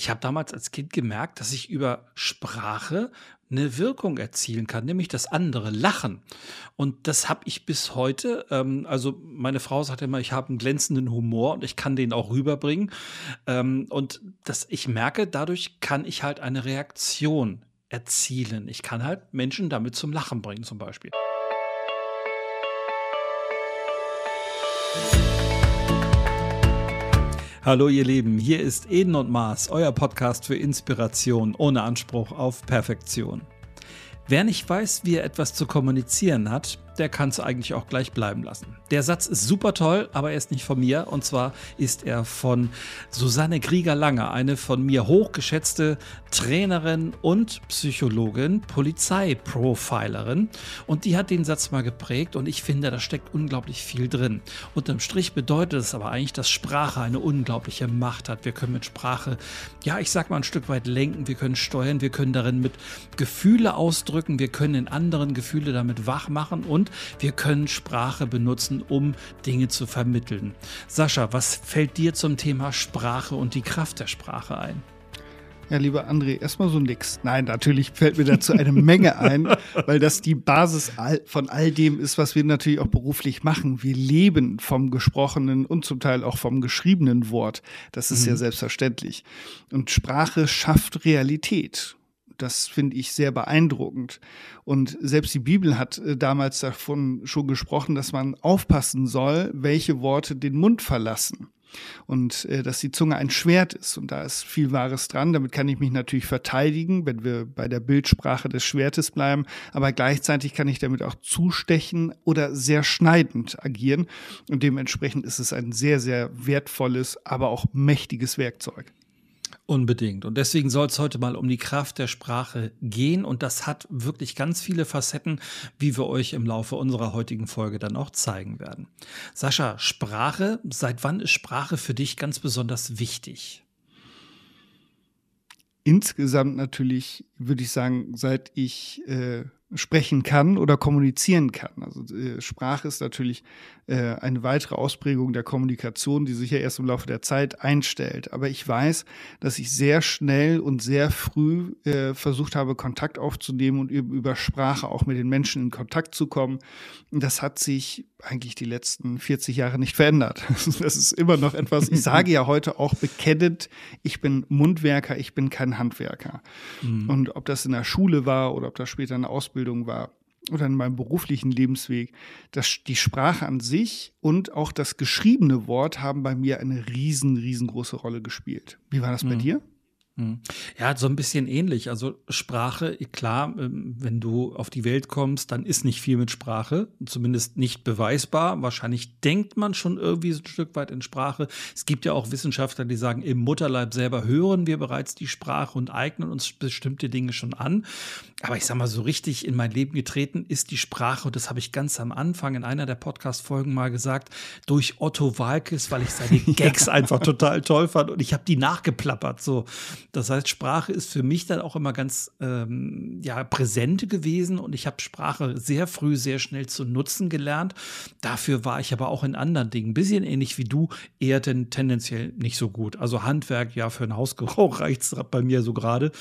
ich habe damals als Kind gemerkt, dass ich über Sprache eine Wirkung erzielen kann, nämlich das andere lachen. Und das habe ich bis heute. Ähm, also meine Frau sagt immer, ich habe einen glänzenden Humor und ich kann den auch rüberbringen. Ähm, und das, ich merke, dadurch kann ich halt eine Reaktion erzielen. Ich kann halt Menschen damit zum Lachen bringen, zum Beispiel. Hallo ihr Lieben, hier ist Eden und Mars, euer Podcast für Inspiration ohne Anspruch auf Perfektion. Wer nicht weiß, wie er etwas zu kommunizieren hat, der kann es eigentlich auch gleich bleiben lassen. Der Satz ist super toll, aber er ist nicht von mir. Und zwar ist er von Susanne Krieger-Lange, eine von mir hochgeschätzte Trainerin und Psychologin, Polizeiprofilerin. Und die hat den Satz mal geprägt und ich finde, da steckt unglaublich viel drin. Unterm Strich bedeutet es aber eigentlich, dass Sprache eine unglaubliche Macht hat. Wir können mit Sprache, ja, ich sag mal ein Stück weit lenken, wir können steuern, wir können darin mit Gefühle ausdrücken, wir können in anderen Gefühle damit wach machen und wir können Sprache benutzen, um Dinge zu vermitteln. Sascha, was fällt dir zum Thema Sprache und die Kraft der Sprache ein? Ja, lieber André, erstmal so nix. Nein, natürlich fällt mir dazu eine Menge ein, weil das die Basis von all dem ist, was wir natürlich auch beruflich machen. Wir leben vom gesprochenen und zum Teil auch vom geschriebenen Wort. Das ist mhm. ja selbstverständlich. Und Sprache schafft Realität. Das finde ich sehr beeindruckend. Und selbst die Bibel hat äh, damals davon schon gesprochen, dass man aufpassen soll, welche Worte den Mund verlassen. Und äh, dass die Zunge ein Schwert ist. Und da ist viel Wahres dran. Damit kann ich mich natürlich verteidigen, wenn wir bei der Bildsprache des Schwertes bleiben. Aber gleichzeitig kann ich damit auch zustechen oder sehr schneidend agieren. Und dementsprechend ist es ein sehr, sehr wertvolles, aber auch mächtiges Werkzeug. Unbedingt. Und deswegen soll es heute mal um die Kraft der Sprache gehen. Und das hat wirklich ganz viele Facetten, wie wir euch im Laufe unserer heutigen Folge dann auch zeigen werden. Sascha, Sprache, seit wann ist Sprache für dich ganz besonders wichtig? Insgesamt natürlich, würde ich sagen, seit ich äh, sprechen kann oder kommunizieren kann. Also äh, Sprache ist natürlich äh, eine weitere Ausprägung der Kommunikation, die sich ja erst im Laufe der Zeit einstellt. Aber ich weiß, dass ich sehr schnell und sehr früh äh, versucht habe, Kontakt aufzunehmen und über Sprache auch mit den Menschen in Kontakt zu kommen. Das hat sich eigentlich die letzten 40 Jahre nicht verändert. Das ist immer noch etwas, ich sage ja heute auch bekennend, ich bin Mundwerker, ich bin kein Handwerker. Mhm. Und ob das in der Schule war oder ob das später eine Ausbildung war oder in meinem beruflichen Lebensweg, dass die Sprache an sich und auch das geschriebene Wort haben bei mir eine riesen, riesengroße Rolle gespielt. Wie war das bei mhm. dir? Hm. Ja, so ein bisschen ähnlich. Also Sprache, klar, ähm, wenn du auf die Welt kommst, dann ist nicht viel mit Sprache, zumindest nicht beweisbar. Wahrscheinlich denkt man schon irgendwie so ein Stück weit in Sprache. Es gibt ja auch Wissenschaftler, die sagen, im Mutterleib selber hören wir bereits die Sprache und eignen uns bestimmte Dinge schon an. Aber ich sag mal, so richtig in mein Leben getreten ist die Sprache, und das habe ich ganz am Anfang in einer der Podcast-Folgen mal gesagt, durch Otto Walkes, weil ich seine Gags einfach total toll fand und ich habe die nachgeplappert. So. Das heißt, Sprache ist für mich dann auch immer ganz ähm, ja, präsent gewesen und ich habe Sprache sehr früh, sehr schnell zu nutzen gelernt. Dafür war ich aber auch in anderen Dingen, ein bisschen ähnlich wie du, eher denn tendenziell nicht so gut. Also Handwerk, ja, für ein Hausgebrauch reicht es bei mir so gerade.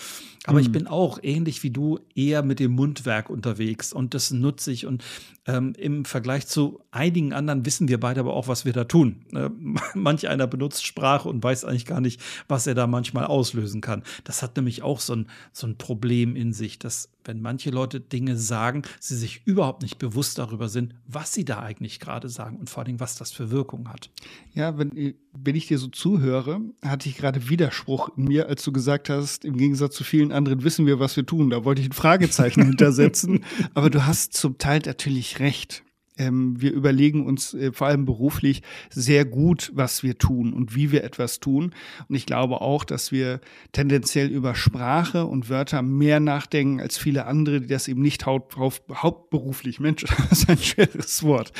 Aber mhm. ich bin auch ähnlich wie du eher mit dem Mundwerk unterwegs und das nutze ich. Und ähm, im Vergleich zu einigen anderen wissen wir beide aber auch, was wir da tun. Äh, manch einer benutzt Sprache und weiß eigentlich gar nicht, was er da manchmal auslösen kann. Das hat nämlich auch so ein, so ein Problem in sich, dass wenn manche Leute Dinge sagen, sie sich überhaupt nicht bewusst darüber sind, was sie da eigentlich gerade sagen und vor allem, was das für Wirkung hat. Ja, wenn, wenn ich dir so zuhöre, hatte ich gerade Widerspruch in mir, als du gesagt hast, im Gegensatz zu vielen anderen wissen wir, was wir tun. Da wollte ich ein Fragezeichen hintersetzen. Aber du hast zum Teil natürlich recht. Ähm, wir überlegen uns äh, vor allem beruflich sehr gut, was wir tun und wie wir etwas tun. Und ich glaube auch, dass wir tendenziell über Sprache und Wörter mehr nachdenken als viele andere, die das eben nicht haupt, hauptberuflich, Mensch, das ist ein schweres Wort.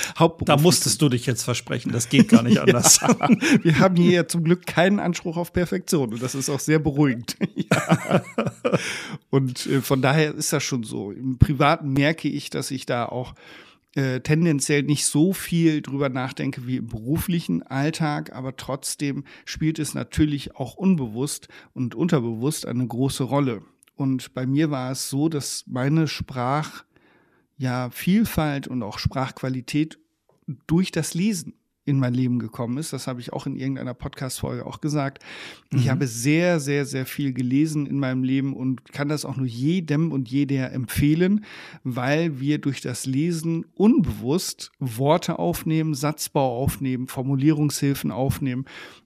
Da musstest du dich jetzt versprechen, das geht gar nicht anders. ja, wir haben hier ja zum Glück keinen Anspruch auf Perfektion und das ist auch sehr beruhigend. ja. Und äh, von daher ist das schon so. Im Privaten merke ich, dass ich da auch äh, tendenziell nicht so viel drüber nachdenke wie im beruflichen Alltag, aber trotzdem spielt es natürlich auch unbewusst und unterbewusst eine große Rolle. Und bei mir war es so, dass meine Sprach ja Vielfalt und auch Sprachqualität durch das Lesen in mein Leben gekommen ist. Das habe ich auch in irgendeiner Podcast-Folge auch gesagt. Mhm. Ich habe sehr, sehr, sehr viel gelesen in meinem Leben und kann das auch nur jedem und jeder empfehlen, weil wir durch das Lesen unbewusst Worte aufnehmen, Satzbau aufnehmen, Formulierungshilfen aufnehmen.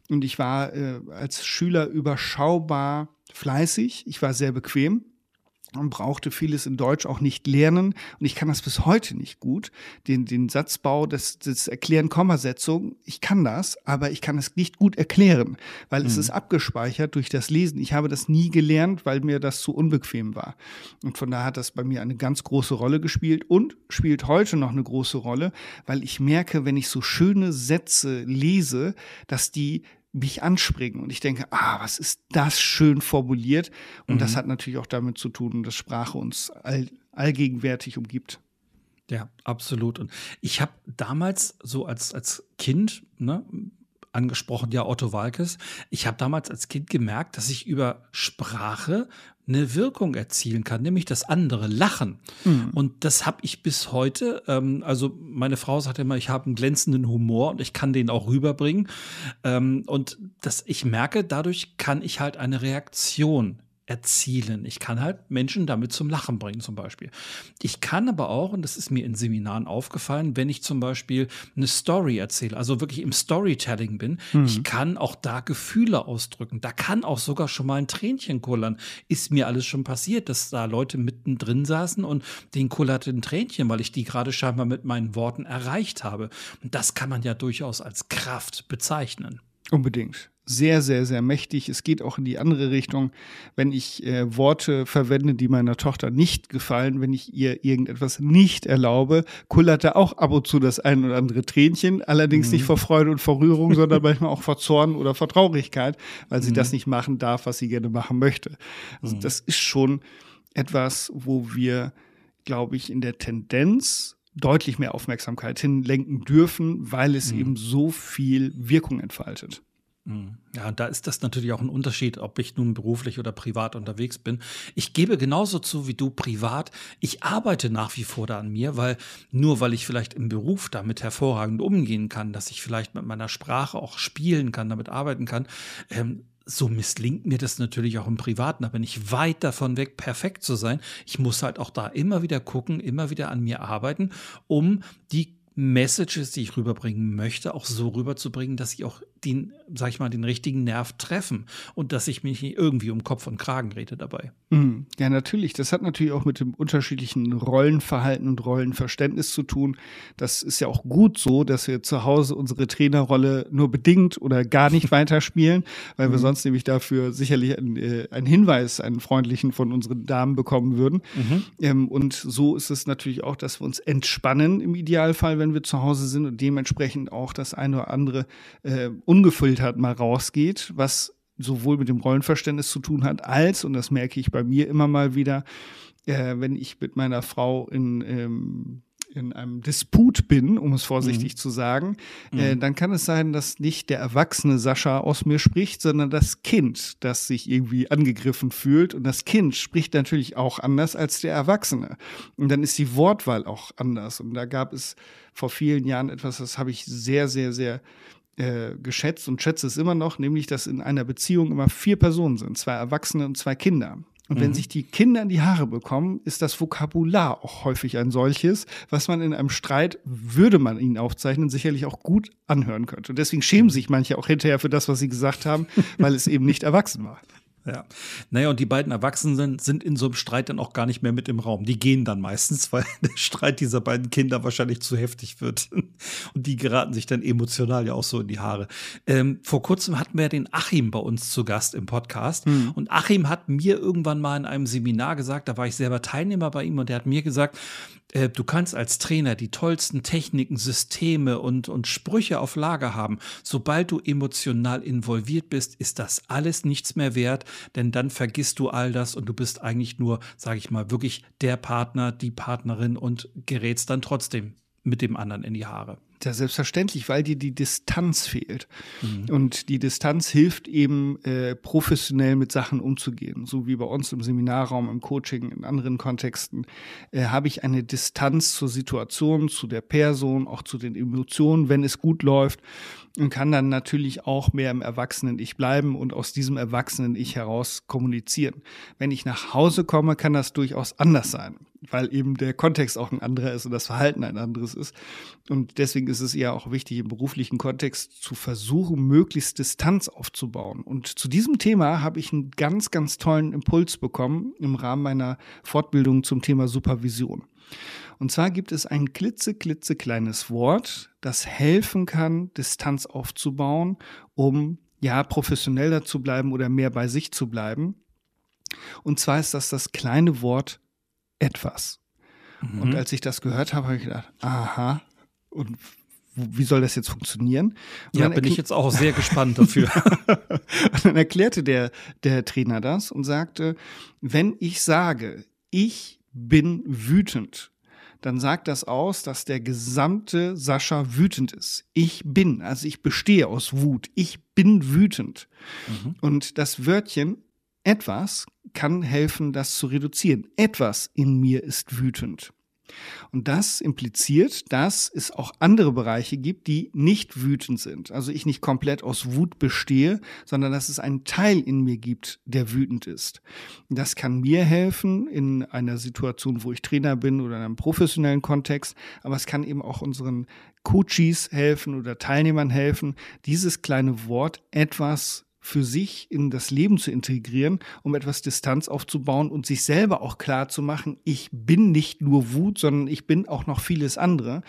Und ich war äh, als Schüler überschaubar fleißig. Ich war sehr bequem und brauchte vieles in Deutsch auch nicht lernen. Und ich kann das bis heute nicht gut. Den, den Satzbau, das, das Erklären Kommasetzung, ich kann das, aber ich kann es nicht gut erklären, weil mhm. es ist abgespeichert durch das Lesen. Ich habe das nie gelernt, weil mir das zu unbequem war. Und von daher hat das bei mir eine ganz große Rolle gespielt und spielt heute noch eine große Rolle, weil ich merke, wenn ich so schöne Sätze lese, dass die mich anspringen. Und ich denke, ah, was ist das schön formuliert? Und mhm. das hat natürlich auch damit zu tun, dass Sprache uns all, allgegenwärtig umgibt. Ja, absolut. Und ich habe damals so als, als Kind, ne, angesprochen, ja, Otto Walkes. Ich habe damals als Kind gemerkt, dass ich über Sprache eine Wirkung erzielen kann, nämlich das andere lachen. Mhm. Und das habe ich bis heute. Ähm, also meine Frau sagt immer, ich habe einen glänzenden Humor und ich kann den auch rüberbringen. Ähm, und das, ich merke, dadurch kann ich halt eine Reaktion erzielen. Ich kann halt Menschen damit zum Lachen bringen, zum Beispiel. Ich kann aber auch, und das ist mir in Seminaren aufgefallen, wenn ich zum Beispiel eine Story erzähle, also wirklich im Storytelling bin, mhm. ich kann auch da Gefühle ausdrücken. Da kann auch sogar schon mal ein Tränchen kullern. Ist mir alles schon passiert, dass da Leute mittendrin saßen und den kullerte ein Tränchen, weil ich die gerade scheinbar mit meinen Worten erreicht habe. Und das kann man ja durchaus als Kraft bezeichnen. Unbedingt sehr, sehr, sehr mächtig. Es geht auch in die andere Richtung. Wenn ich äh, Worte verwende, die meiner Tochter nicht gefallen, wenn ich ihr irgendetwas nicht erlaube, kullert da auch ab und zu das ein oder andere Tränchen. Allerdings mhm. nicht vor Freude und vor Rührung, sondern manchmal auch vor Zorn oder vor Traurigkeit, weil sie mhm. das nicht machen darf, was sie gerne machen möchte. Also mhm. das ist schon etwas, wo wir, glaube ich, in der Tendenz deutlich mehr Aufmerksamkeit hinlenken dürfen, weil es mhm. eben so viel Wirkung entfaltet. Mhm. Ja, da ist das natürlich auch ein Unterschied, ob ich nun beruflich oder privat unterwegs bin. Ich gebe genauso zu wie du privat. Ich arbeite nach wie vor da an mir, weil nur weil ich vielleicht im Beruf damit hervorragend umgehen kann, dass ich vielleicht mit meiner Sprache auch spielen kann, damit arbeiten kann, ähm, so misslingt mir das natürlich auch im Privaten. Da bin ich weit davon weg, perfekt zu sein. Ich muss halt auch da immer wieder gucken, immer wieder an mir arbeiten, um die Messages, die ich rüberbringen möchte, auch so rüberzubringen, dass sie auch den, sag ich mal, den richtigen Nerv treffen und dass ich mich nicht irgendwie um Kopf und Kragen rede dabei. Mhm. Ja, natürlich. Das hat natürlich auch mit dem unterschiedlichen Rollenverhalten und Rollenverständnis zu tun. Das ist ja auch gut so, dass wir zu Hause unsere Trainerrolle nur bedingt oder gar nicht weiterspielen, weil wir mhm. sonst nämlich dafür sicherlich einen, äh, einen, Hinweis, einen freundlichen von unseren Damen bekommen würden. Mhm. Ähm, und so ist es natürlich auch, dass wir uns entspannen im Idealfall, wenn wir zu Hause sind und dementsprechend auch das eine oder andere äh, ungefiltert mal rausgeht, was sowohl mit dem Rollenverständnis zu tun hat, als, und das merke ich bei mir immer mal wieder, äh, wenn ich mit meiner Frau in, ähm, in einem Disput bin, um es vorsichtig mhm. zu sagen, äh, mhm. dann kann es sein, dass nicht der erwachsene Sascha aus mir spricht, sondern das Kind, das sich irgendwie angegriffen fühlt. Und das Kind spricht natürlich auch anders als der Erwachsene. Und dann ist die Wortwahl auch anders. Und da gab es vor vielen Jahren etwas, das habe ich sehr, sehr, sehr äh, geschätzt und schätze es immer noch, nämlich dass in einer Beziehung immer vier Personen sind, zwei Erwachsene und zwei Kinder. Und mhm. wenn sich die Kinder in die Haare bekommen, ist das Vokabular auch häufig ein solches, was man in einem Streit, würde man ihn aufzeichnen, sicherlich auch gut anhören könnte. Und deswegen schämen sich manche auch hinterher für das, was sie gesagt haben, weil es eben nicht erwachsen war. Ja. Naja, und die beiden Erwachsenen sind in so einem Streit dann auch gar nicht mehr mit im Raum. Die gehen dann meistens, weil der Streit dieser beiden Kinder wahrscheinlich zu heftig wird. Und die geraten sich dann emotional ja auch so in die Haare. Ähm, vor kurzem hatten wir den Achim bei uns zu Gast im Podcast. Mhm. Und Achim hat mir irgendwann mal in einem Seminar gesagt, da war ich selber Teilnehmer bei ihm und der hat mir gesagt, äh, du kannst als Trainer die tollsten Techniken, Systeme und, und Sprüche auf Lager haben. Sobald du emotional involviert bist, ist das alles nichts mehr wert, denn dann vergisst du all das und du bist eigentlich nur, sage ich mal, wirklich der Partner, die Partnerin und gerätst dann trotzdem mit dem anderen in die Haare. Ja, selbstverständlich, weil dir die Distanz fehlt. Mhm. Und die Distanz hilft eben, äh, professionell mit Sachen umzugehen. So wie bei uns im Seminarraum, im Coaching, in anderen Kontexten, äh, habe ich eine Distanz zur Situation, zu der Person, auch zu den Emotionen, wenn es gut läuft und kann dann natürlich auch mehr im Erwachsenen-Ich bleiben und aus diesem Erwachsenen-Ich heraus kommunizieren. Wenn ich nach Hause komme, kann das durchaus anders sein, weil eben der Kontext auch ein anderer ist und das Verhalten ein anderes ist. Und deswegen ist es eher auch wichtig, im beruflichen Kontext zu versuchen, möglichst Distanz aufzubauen. Und zu diesem Thema habe ich einen ganz, ganz tollen Impuls bekommen im Rahmen meiner Fortbildung zum Thema Supervision. Und zwar gibt es ein klitzeklitzekleines Wort, das helfen kann, Distanz aufzubauen, um ja professioneller zu bleiben oder mehr bei sich zu bleiben. Und zwar ist das das kleine Wort etwas. Mhm. Und als ich das gehört habe, habe ich gedacht, aha, und wie soll das jetzt funktionieren? Und ja, bin ich jetzt auch sehr gespannt dafür. und dann erklärte der, der Trainer das und sagte, wenn ich sage, ich bin wütend, dann sagt das aus, dass der gesamte Sascha wütend ist. Ich bin, also ich bestehe aus Wut. Ich bin wütend. Mhm. Und das Wörtchen etwas kann helfen, das zu reduzieren. Etwas in mir ist wütend. Und das impliziert, dass es auch andere Bereiche gibt, die nicht wütend sind. Also ich nicht komplett aus Wut bestehe, sondern dass es einen Teil in mir gibt, der wütend ist. Das kann mir helfen in einer Situation, wo ich Trainer bin oder in einem professionellen Kontext, aber es kann eben auch unseren Coaches helfen oder Teilnehmern helfen, dieses kleine Wort etwas für sich in das Leben zu integrieren, um etwas Distanz aufzubauen und sich selber auch klar zu machen, ich bin nicht nur Wut, sondern ich bin auch noch vieles andere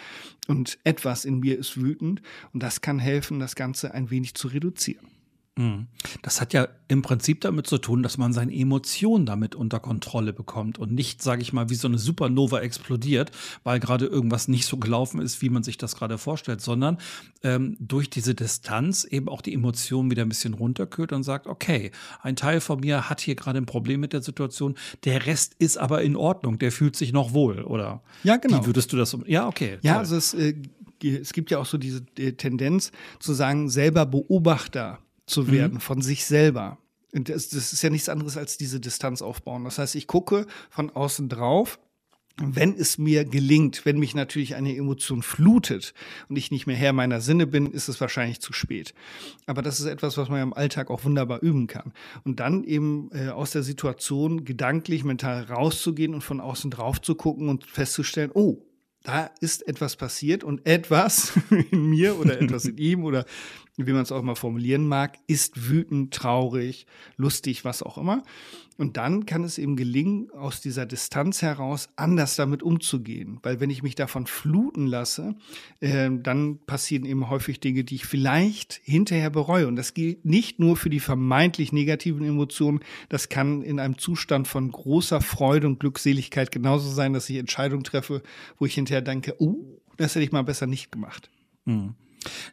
und etwas in mir ist wütend und das kann helfen, das Ganze ein wenig zu reduzieren. Mhm. Das hat ja im Prinzip damit zu tun, dass man seine Emotionen damit unter Kontrolle bekommt und nicht, sage ich mal, wie so eine Supernova explodiert, weil gerade irgendwas nicht so gelaufen ist, wie man sich das gerade vorstellt, sondern ähm, durch diese Distanz eben auch die Emotionen wieder ein bisschen runterkühlt und sagt, okay, ein Teil von mir hat hier gerade ein Problem mit der Situation, der Rest ist aber in Ordnung, der fühlt sich noch wohl, oder? Ja, genau. Wie würdest du das? Ja, okay. Ja, toll. also es, äh, es gibt ja auch so diese äh, Tendenz zu sagen, selber Beobachter zu mhm. werden mhm. von sich selber. Und das, das ist ja nichts anderes als diese Distanz aufbauen. Das heißt, ich gucke von außen drauf wenn es mir gelingt, wenn mich natürlich eine Emotion flutet und ich nicht mehr Herr meiner Sinne bin, ist es wahrscheinlich zu spät. Aber das ist etwas, was man im Alltag auch wunderbar üben kann. Und dann eben äh, aus der Situation gedanklich, mental rauszugehen und von außen drauf zu gucken und festzustellen, oh, da ist etwas passiert und etwas in mir oder etwas in ihm oder wie man es auch mal formulieren mag, ist wütend, traurig, lustig, was auch immer. Und dann kann es eben gelingen, aus dieser Distanz heraus anders damit umzugehen. Weil wenn ich mich davon fluten lasse, äh, dann passieren eben häufig Dinge, die ich vielleicht hinterher bereue. Und das gilt nicht nur für die vermeintlich negativen Emotionen. Das kann in einem Zustand von großer Freude und Glückseligkeit genauso sein, dass ich Entscheidungen treffe, wo ich hinterher denke, oh, das hätte ich mal besser nicht gemacht. Mhm.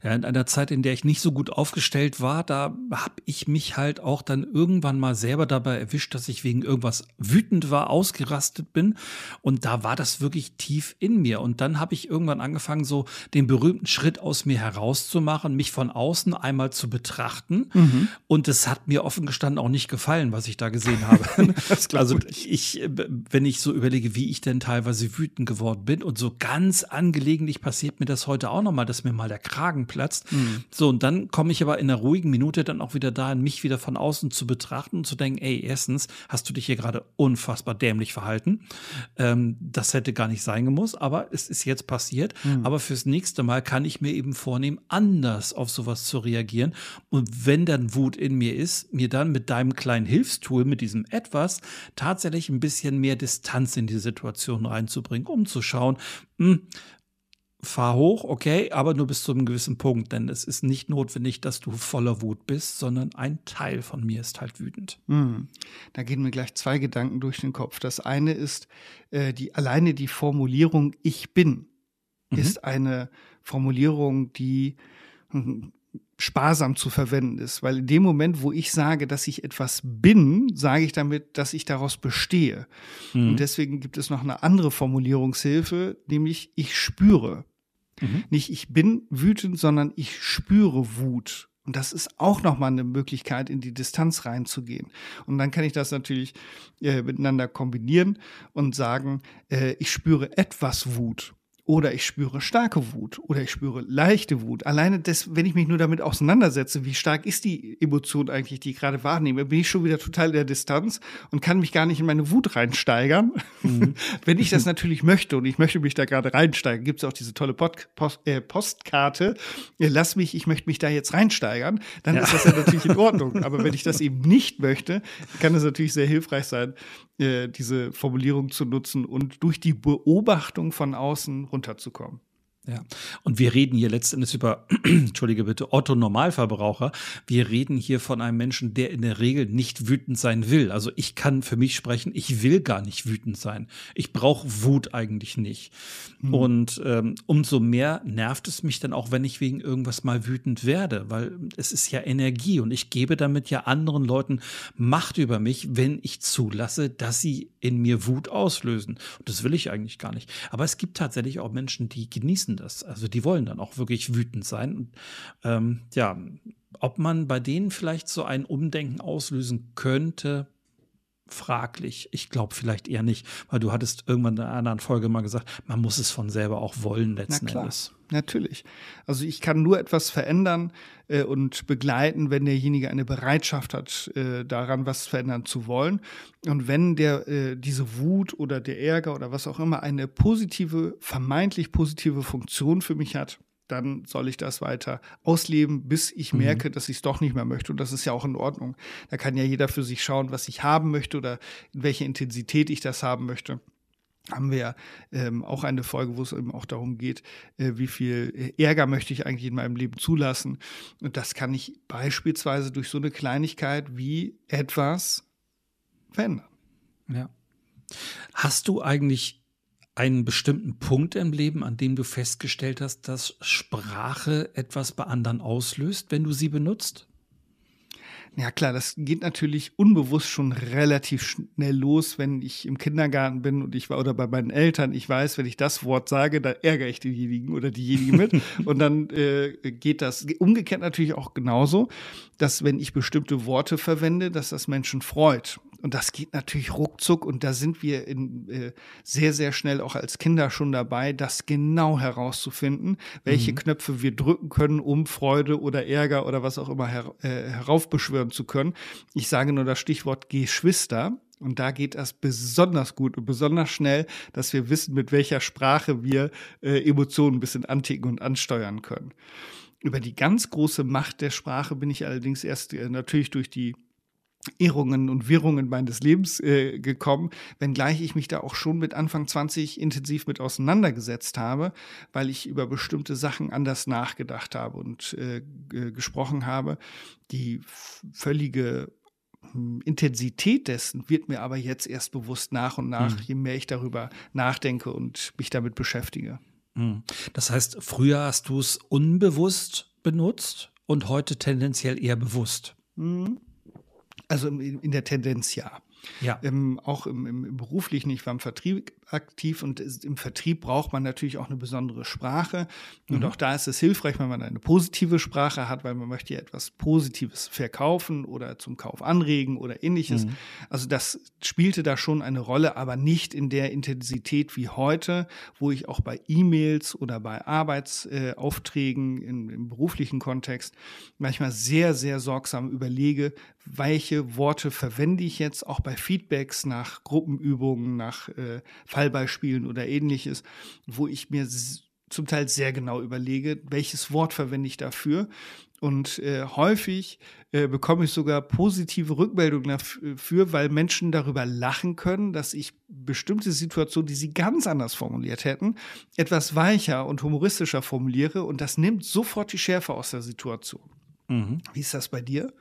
Ja, in einer Zeit, in der ich nicht so gut aufgestellt war, da habe ich mich halt auch dann irgendwann mal selber dabei erwischt, dass ich wegen irgendwas wütend war, ausgerastet bin. Und da war das wirklich tief in mir. Und dann habe ich irgendwann angefangen, so den berühmten Schritt aus mir herauszumachen, mich von außen einmal zu betrachten. Mhm. Und es hat mir offen gestanden auch nicht gefallen, was ich da gesehen habe. also ich, wenn ich so überlege, wie ich denn teilweise wütend geworden bin und so ganz angelegentlich passiert mir das heute auch nochmal, dass mir mal der Kragen Kragen platzt. Mhm. So, und dann komme ich aber in einer ruhigen Minute dann auch wieder dahin, mich wieder von außen zu betrachten und zu denken, ey, erstens hast du dich hier gerade unfassbar dämlich verhalten. Ähm, das hätte gar nicht sein gemusst, aber es ist jetzt passiert. Mhm. Aber fürs nächste Mal kann ich mir eben vornehmen, anders auf sowas zu reagieren. Und wenn dann Wut in mir ist, mir dann mit deinem kleinen Hilfstool, mit diesem etwas, tatsächlich ein bisschen mehr Distanz in die Situation reinzubringen, um zu schauen, mh, hm, fahr hoch, okay, aber nur bis zu einem gewissen Punkt, denn es ist nicht notwendig, dass du voller Wut bist, sondern ein Teil von mir ist halt wütend. Mhm. Da gehen mir gleich zwei Gedanken durch den Kopf. Das eine ist, äh, die alleine die Formulierung Ich bin mhm. ist eine Formulierung, die hm, sparsam zu verwenden ist, weil in dem Moment, wo ich sage, dass ich etwas bin, sage ich damit, dass ich daraus bestehe. Mhm. Und deswegen gibt es noch eine andere Formulierungshilfe, nämlich ich spüre Mhm. Nicht ich bin wütend, sondern ich spüre Wut. Und das ist auch nochmal eine Möglichkeit, in die Distanz reinzugehen. Und dann kann ich das natürlich äh, miteinander kombinieren und sagen, äh, ich spüre etwas Wut oder ich spüre starke Wut oder ich spüre leichte Wut. Alleine das, wenn ich mich nur damit auseinandersetze, wie stark ist die Emotion eigentlich, die ich gerade wahrnehme, bin ich schon wieder total in der Distanz und kann mich gar nicht in meine Wut reinsteigern. Mhm. wenn ich das natürlich möchte und ich möchte mich da gerade reinsteigern, gibt es auch diese tolle Pod Post, äh, Postkarte, äh, lass mich, ich möchte mich da jetzt reinsteigern, dann ja. ist das ja natürlich in Ordnung. Aber wenn ich das eben nicht möchte, kann es natürlich sehr hilfreich sein, äh, diese Formulierung zu nutzen und durch die Beobachtung von außen runterzukommen. Ja, und wir reden hier letztendlich über, entschuldige bitte, Otto Normalverbraucher. Wir reden hier von einem Menschen, der in der Regel nicht wütend sein will. Also ich kann für mich sprechen, ich will gar nicht wütend sein. Ich brauche Wut eigentlich nicht. Mhm. Und ähm, umso mehr nervt es mich dann auch, wenn ich wegen irgendwas mal wütend werde, weil es ist ja Energie und ich gebe damit ja anderen Leuten Macht über mich, wenn ich zulasse, dass sie in mir Wut auslösen. Und das will ich eigentlich gar nicht. Aber es gibt tatsächlich auch Menschen, die genießen genießen das. Also die wollen dann auch wirklich wütend sein. Und, ähm, ja, ob man bei denen vielleicht so ein Umdenken auslösen könnte, fraglich. Ich glaube vielleicht eher nicht, weil du hattest irgendwann in einer anderen Folge mal gesagt, man muss es von selber auch wollen letzten Na klar, Endes. Natürlich. Also ich kann nur etwas verändern äh, und begleiten, wenn derjenige eine Bereitschaft hat, äh, daran was verändern zu wollen. Und wenn der äh, diese Wut oder der Ärger oder was auch immer eine positive, vermeintlich positive Funktion für mich hat, dann soll ich das weiter ausleben, bis ich mhm. merke, dass ich es doch nicht mehr möchte. Und das ist ja auch in Ordnung. Da kann ja jeder für sich schauen, was ich haben möchte oder in welcher Intensität ich das haben möchte haben wir ja ähm, auch eine Folge, wo es eben auch darum geht, äh, wie viel Ärger möchte ich eigentlich in meinem Leben zulassen. Und das kann ich beispielsweise durch so eine Kleinigkeit wie etwas verändern. Ja. Hast du eigentlich einen bestimmten Punkt im Leben, an dem du festgestellt hast, dass Sprache etwas bei anderen auslöst, wenn du sie benutzt? Ja klar, das geht natürlich unbewusst schon relativ schnell los, wenn ich im Kindergarten bin und ich war oder bei meinen Eltern, ich weiß, wenn ich das Wort sage, da ärgere ich denjenigen oder diejenige mit. und dann äh, geht das umgekehrt natürlich auch genauso, dass wenn ich bestimmte Worte verwende, dass das Menschen freut. Und das geht natürlich ruckzuck und da sind wir in, äh, sehr, sehr schnell auch als Kinder schon dabei, das genau herauszufinden, welche mhm. Knöpfe wir drücken können, um Freude oder Ärger oder was auch immer her äh, heraufbeschwören zu können. Ich sage nur das Stichwort Geschwister. Und da geht das besonders gut und besonders schnell, dass wir wissen, mit welcher Sprache wir äh, Emotionen ein bisschen anticken und ansteuern können. Über die ganz große Macht der Sprache bin ich allerdings erst äh, natürlich durch die Irrungen und Wirrungen meines Lebens äh, gekommen, wenngleich ich mich da auch schon mit Anfang 20 intensiv mit auseinandergesetzt habe, weil ich über bestimmte Sachen anders nachgedacht habe und äh, gesprochen habe. Die völlige hm, Intensität dessen wird mir aber jetzt erst bewusst nach und nach, mhm. je mehr ich darüber nachdenke und mich damit beschäftige. Mhm. Das heißt, früher hast du es unbewusst benutzt und heute tendenziell eher bewusst. Mhm. Also in, in der Tendenz ja. Ja. Ähm, auch im, im, beruflichen, ich war im Vertrieb aktiv und im Vertrieb braucht man natürlich auch eine besondere Sprache. Und mhm. auch da ist es hilfreich, wenn man eine positive Sprache hat, weil man möchte ja etwas Positives verkaufen oder zum Kauf anregen oder ähnliches. Mhm. Also das spielte da schon eine Rolle, aber nicht in der Intensität wie heute, wo ich auch bei E-Mails oder bei Arbeitsaufträgen äh, im beruflichen Kontext manchmal sehr, sehr sorgsam überlege, welche Worte verwende ich jetzt auch bei Feedbacks nach Gruppenübungen, nach äh, Fallbeispielen oder ähnliches, wo ich mir zum Teil sehr genau überlege, welches Wort verwende ich dafür. Und äh, häufig äh, bekomme ich sogar positive Rückmeldungen dafür, weil Menschen darüber lachen können, dass ich bestimmte Situationen, die sie ganz anders formuliert hätten, etwas weicher und humoristischer formuliere. Und das nimmt sofort die Schärfe aus der Situation. Mhm. Wie ist das bei dir?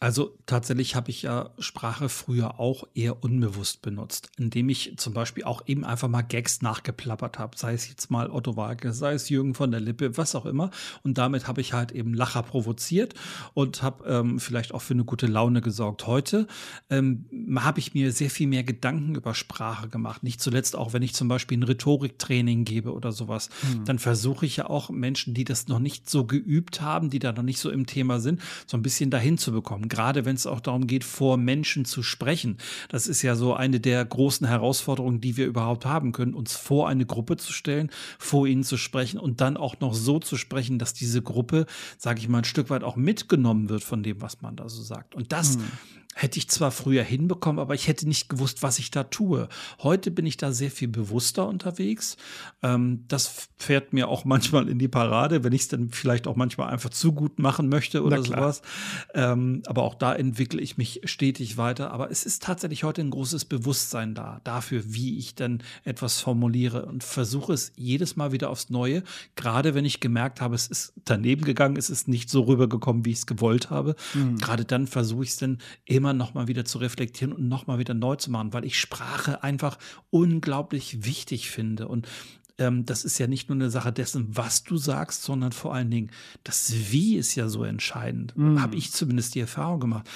Also tatsächlich habe ich ja Sprache früher auch eher unbewusst benutzt, indem ich zum Beispiel auch eben einfach mal Gags nachgeplappert habe, sei es jetzt mal Otto Walke, sei es Jürgen von der Lippe, was auch immer. Und damit habe ich halt eben Lacher provoziert und habe ähm, vielleicht auch für eine gute Laune gesorgt. Heute ähm, habe ich mir sehr viel mehr Gedanken über Sprache gemacht. Nicht zuletzt auch, wenn ich zum Beispiel ein Rhetoriktraining gebe oder sowas, hm. dann versuche ich ja auch Menschen, die das noch nicht so geübt haben, die da noch nicht so im Thema sind, so ein bisschen dahin zu bekommen gerade wenn es auch darum geht, vor Menschen zu sprechen. Das ist ja so eine der großen Herausforderungen, die wir überhaupt haben können, uns vor eine Gruppe zu stellen, vor ihnen zu sprechen und dann auch noch so zu sprechen, dass diese Gruppe, sage ich mal, ein Stück weit auch mitgenommen wird von dem, was man da so sagt. Und das hm hätte ich zwar früher hinbekommen, aber ich hätte nicht gewusst, was ich da tue. Heute bin ich da sehr viel bewusster unterwegs. Ähm, das fährt mir auch manchmal in die Parade, wenn ich es dann vielleicht auch manchmal einfach zu gut machen möchte oder sowas. Ähm, aber auch da entwickle ich mich stetig weiter. Aber es ist tatsächlich heute ein großes Bewusstsein da, dafür, wie ich dann etwas formuliere und versuche es jedes Mal wieder aufs Neue. Gerade wenn ich gemerkt habe, es ist daneben gegangen, es ist nicht so rübergekommen, wie ich es gewollt habe. Mhm. Gerade dann versuche ich es dann immer immer noch mal wieder zu reflektieren und noch mal wieder neu zu machen, weil ich Sprache einfach unglaublich wichtig finde und ähm, das ist ja nicht nur eine Sache dessen, was du sagst, sondern vor allen Dingen das Wie ist ja so entscheidend. Mhm. Habe ich zumindest die Erfahrung gemacht.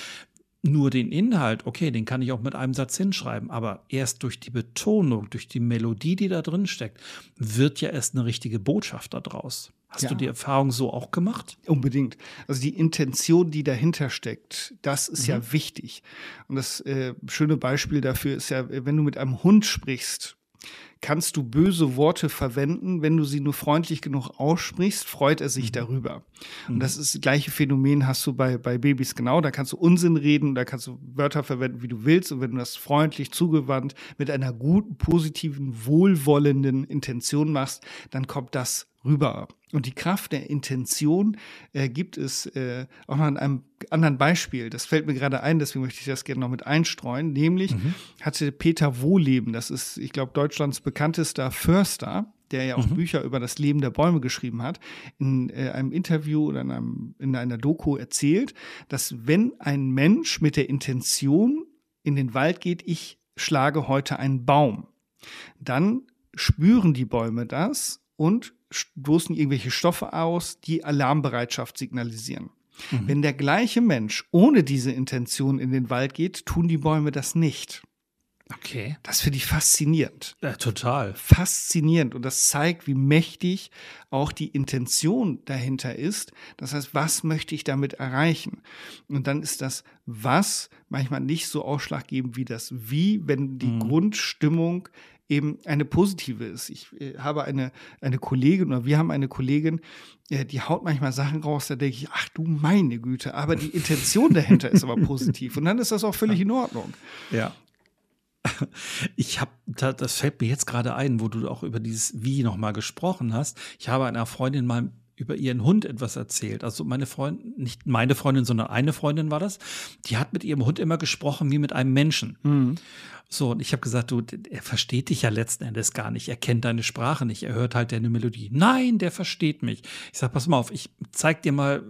Nur den Inhalt, okay, den kann ich auch mit einem Satz hinschreiben, aber erst durch die Betonung, durch die Melodie, die da drin steckt, wird ja erst eine richtige Botschaft daraus. Hast ja. du die Erfahrung so auch gemacht? Unbedingt. Also die Intention, die dahinter steckt, das ist mhm. ja wichtig. Und das äh, schöne Beispiel dafür ist ja, wenn du mit einem Hund sprichst, kannst du böse Worte verwenden, wenn du sie nur freundlich genug aussprichst, freut er sich mhm. darüber. Und das ist das gleiche Phänomen hast du bei, bei Babys genau. Da kannst du Unsinn reden, da kannst du Wörter verwenden, wie du willst. Und wenn du das freundlich zugewandt mit einer guten, positiven, wohlwollenden Intention machst, dann kommt das rüber. Und die Kraft der Intention äh, gibt es äh, auch noch an einem anderen Beispiel. Das fällt mir gerade ein, deswegen möchte ich das gerne noch mit einstreuen. Nämlich mhm. hatte Peter Wohleben, das ist, ich glaube, Deutschlands bekanntester Förster, der ja auch mhm. Bücher über das Leben der Bäume geschrieben hat, in äh, einem Interview oder in, einem, in einer Doku erzählt, dass wenn ein Mensch mit der Intention in den Wald geht, ich schlage heute einen Baum, dann spüren die Bäume das und stoßen irgendwelche Stoffe aus, die Alarmbereitschaft signalisieren. Mhm. Wenn der gleiche Mensch ohne diese Intention in den Wald geht, tun die Bäume das nicht. Okay. Das finde ich faszinierend. Ja, total. Faszinierend. Und das zeigt, wie mächtig auch die Intention dahinter ist. Das heißt, was möchte ich damit erreichen? Und dann ist das Was manchmal nicht so ausschlaggebend wie das Wie, wenn die mhm. Grundstimmung eben eine positive ist. Ich äh, habe eine, eine Kollegin oder wir haben eine Kollegin, äh, die haut manchmal Sachen raus, da denke ich, ach du meine Güte, aber die Intention dahinter ist aber positiv und dann ist das auch völlig in Ordnung. Ja. Ich habe, das fällt mir jetzt gerade ein, wo du auch über dieses Wie nochmal gesprochen hast. Ich habe einer Freundin mal über ihren Hund etwas erzählt. Also meine Freundin, nicht meine Freundin, sondern eine Freundin war das, die hat mit ihrem Hund immer gesprochen wie mit einem Menschen. Mhm. So, und ich habe gesagt, du, er versteht dich ja letzten Endes gar nicht. Er kennt deine Sprache nicht. Er hört halt deine Melodie. Nein, der versteht mich. Ich sage, pass mal auf, ich zeig dir mal,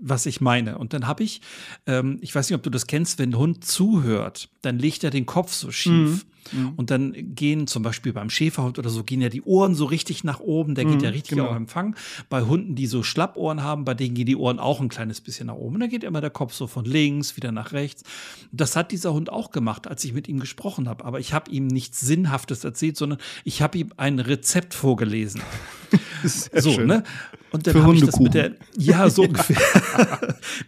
was ich meine. Und dann habe ich, ähm, ich weiß nicht, ob du das kennst, wenn ein Hund zuhört, dann legt er den Kopf so schief. Mhm. Mhm. Und dann gehen zum Beispiel beim Schäferhund oder so, gehen ja die Ohren so richtig nach oben, der mhm, geht ja richtig genau. auf Empfang. Bei Hunden, die so Schlappohren haben, bei denen gehen die Ohren auch ein kleines bisschen nach oben. Und dann geht immer der Kopf so von links, wieder nach rechts. Das hat dieser Hund auch gemacht, als ich mit ihm gesprochen habe. Aber ich habe ihm nichts Sinnhaftes erzählt, sondern ich habe ihm ein Rezept vorgelesen. so, schön. ne? Und dann habe ich das mit der, ja, so ungefähr,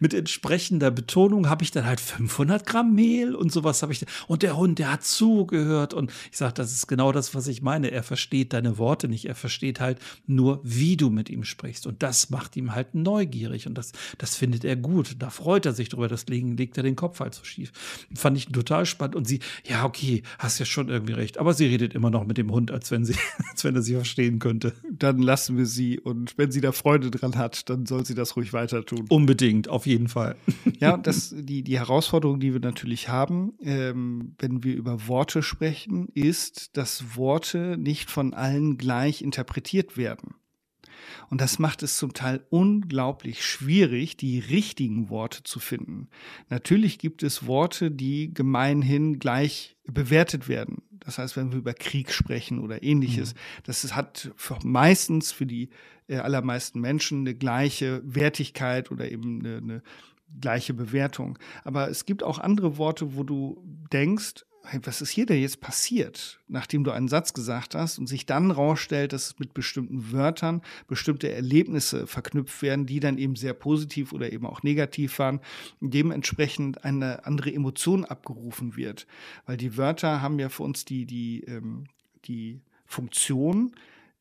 mit entsprechender Betonung habe ich dann halt 500 Gramm Mehl und sowas habe ich. Und der Hund, der hat zugehört und ich sage, das ist genau das, was ich meine. Er versteht deine Worte nicht. Er versteht halt nur, wie du mit ihm sprichst. Und das macht ihm halt neugierig und das, das findet er gut. Da freut er sich drüber. Deswegen legt er den Kopf halt so schief. Fand ich total spannend. Und sie, ja, okay, hast ja schon irgendwie recht. Aber sie redet immer noch mit dem Hund, als wenn sie, als wenn er sie verstehen könnte. Dann lassen wir sie und wenn sie da Freude dran hat, dann soll sie das ruhig weiter tun. Unbedingt, auf jeden Fall. Ja, das, die, die Herausforderung, die wir natürlich haben, ähm, wenn wir über Worte sprechen, ist, dass Worte nicht von allen gleich interpretiert werden. Und das macht es zum Teil unglaublich schwierig, die richtigen Worte zu finden. Natürlich gibt es Worte, die gemeinhin gleich bewertet werden. Das heißt, wenn wir über Krieg sprechen oder ähnliches, mhm. das hat für meistens für die äh, allermeisten Menschen eine gleiche Wertigkeit oder eben eine, eine gleiche Bewertung. Aber es gibt auch andere Worte, wo du denkst, was ist hier denn jetzt passiert, nachdem du einen Satz gesagt hast und sich dann rausstellt, dass mit bestimmten Wörtern bestimmte Erlebnisse verknüpft werden, die dann eben sehr positiv oder eben auch negativ waren, dementsprechend eine andere Emotion abgerufen wird. Weil die Wörter haben ja für uns die, die, ähm, die Funktion,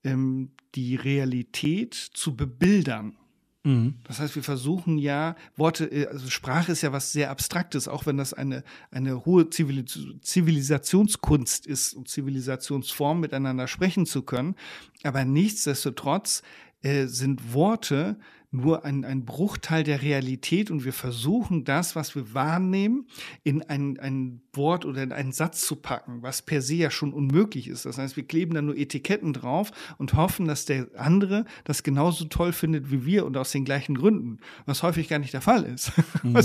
ähm, die Realität zu bebildern. Mhm. Das heißt, wir versuchen ja, Worte, äh, also Sprache ist ja was sehr Abstraktes, auch wenn das eine, eine hohe Zivilis Zivilisationskunst ist und Zivilisationsform miteinander sprechen zu können. Aber nichtsdestotrotz äh, sind Worte nur ein, ein Bruchteil der Realität und wir versuchen das, was wir wahrnehmen, in ein, ein Wort oder in einen Satz zu packen, was per se ja schon unmöglich ist. Das heißt, wir kleben da nur Etiketten drauf und hoffen, dass der andere das genauso toll findet wie wir und aus den gleichen Gründen, was häufig gar nicht der Fall ist. Mhm.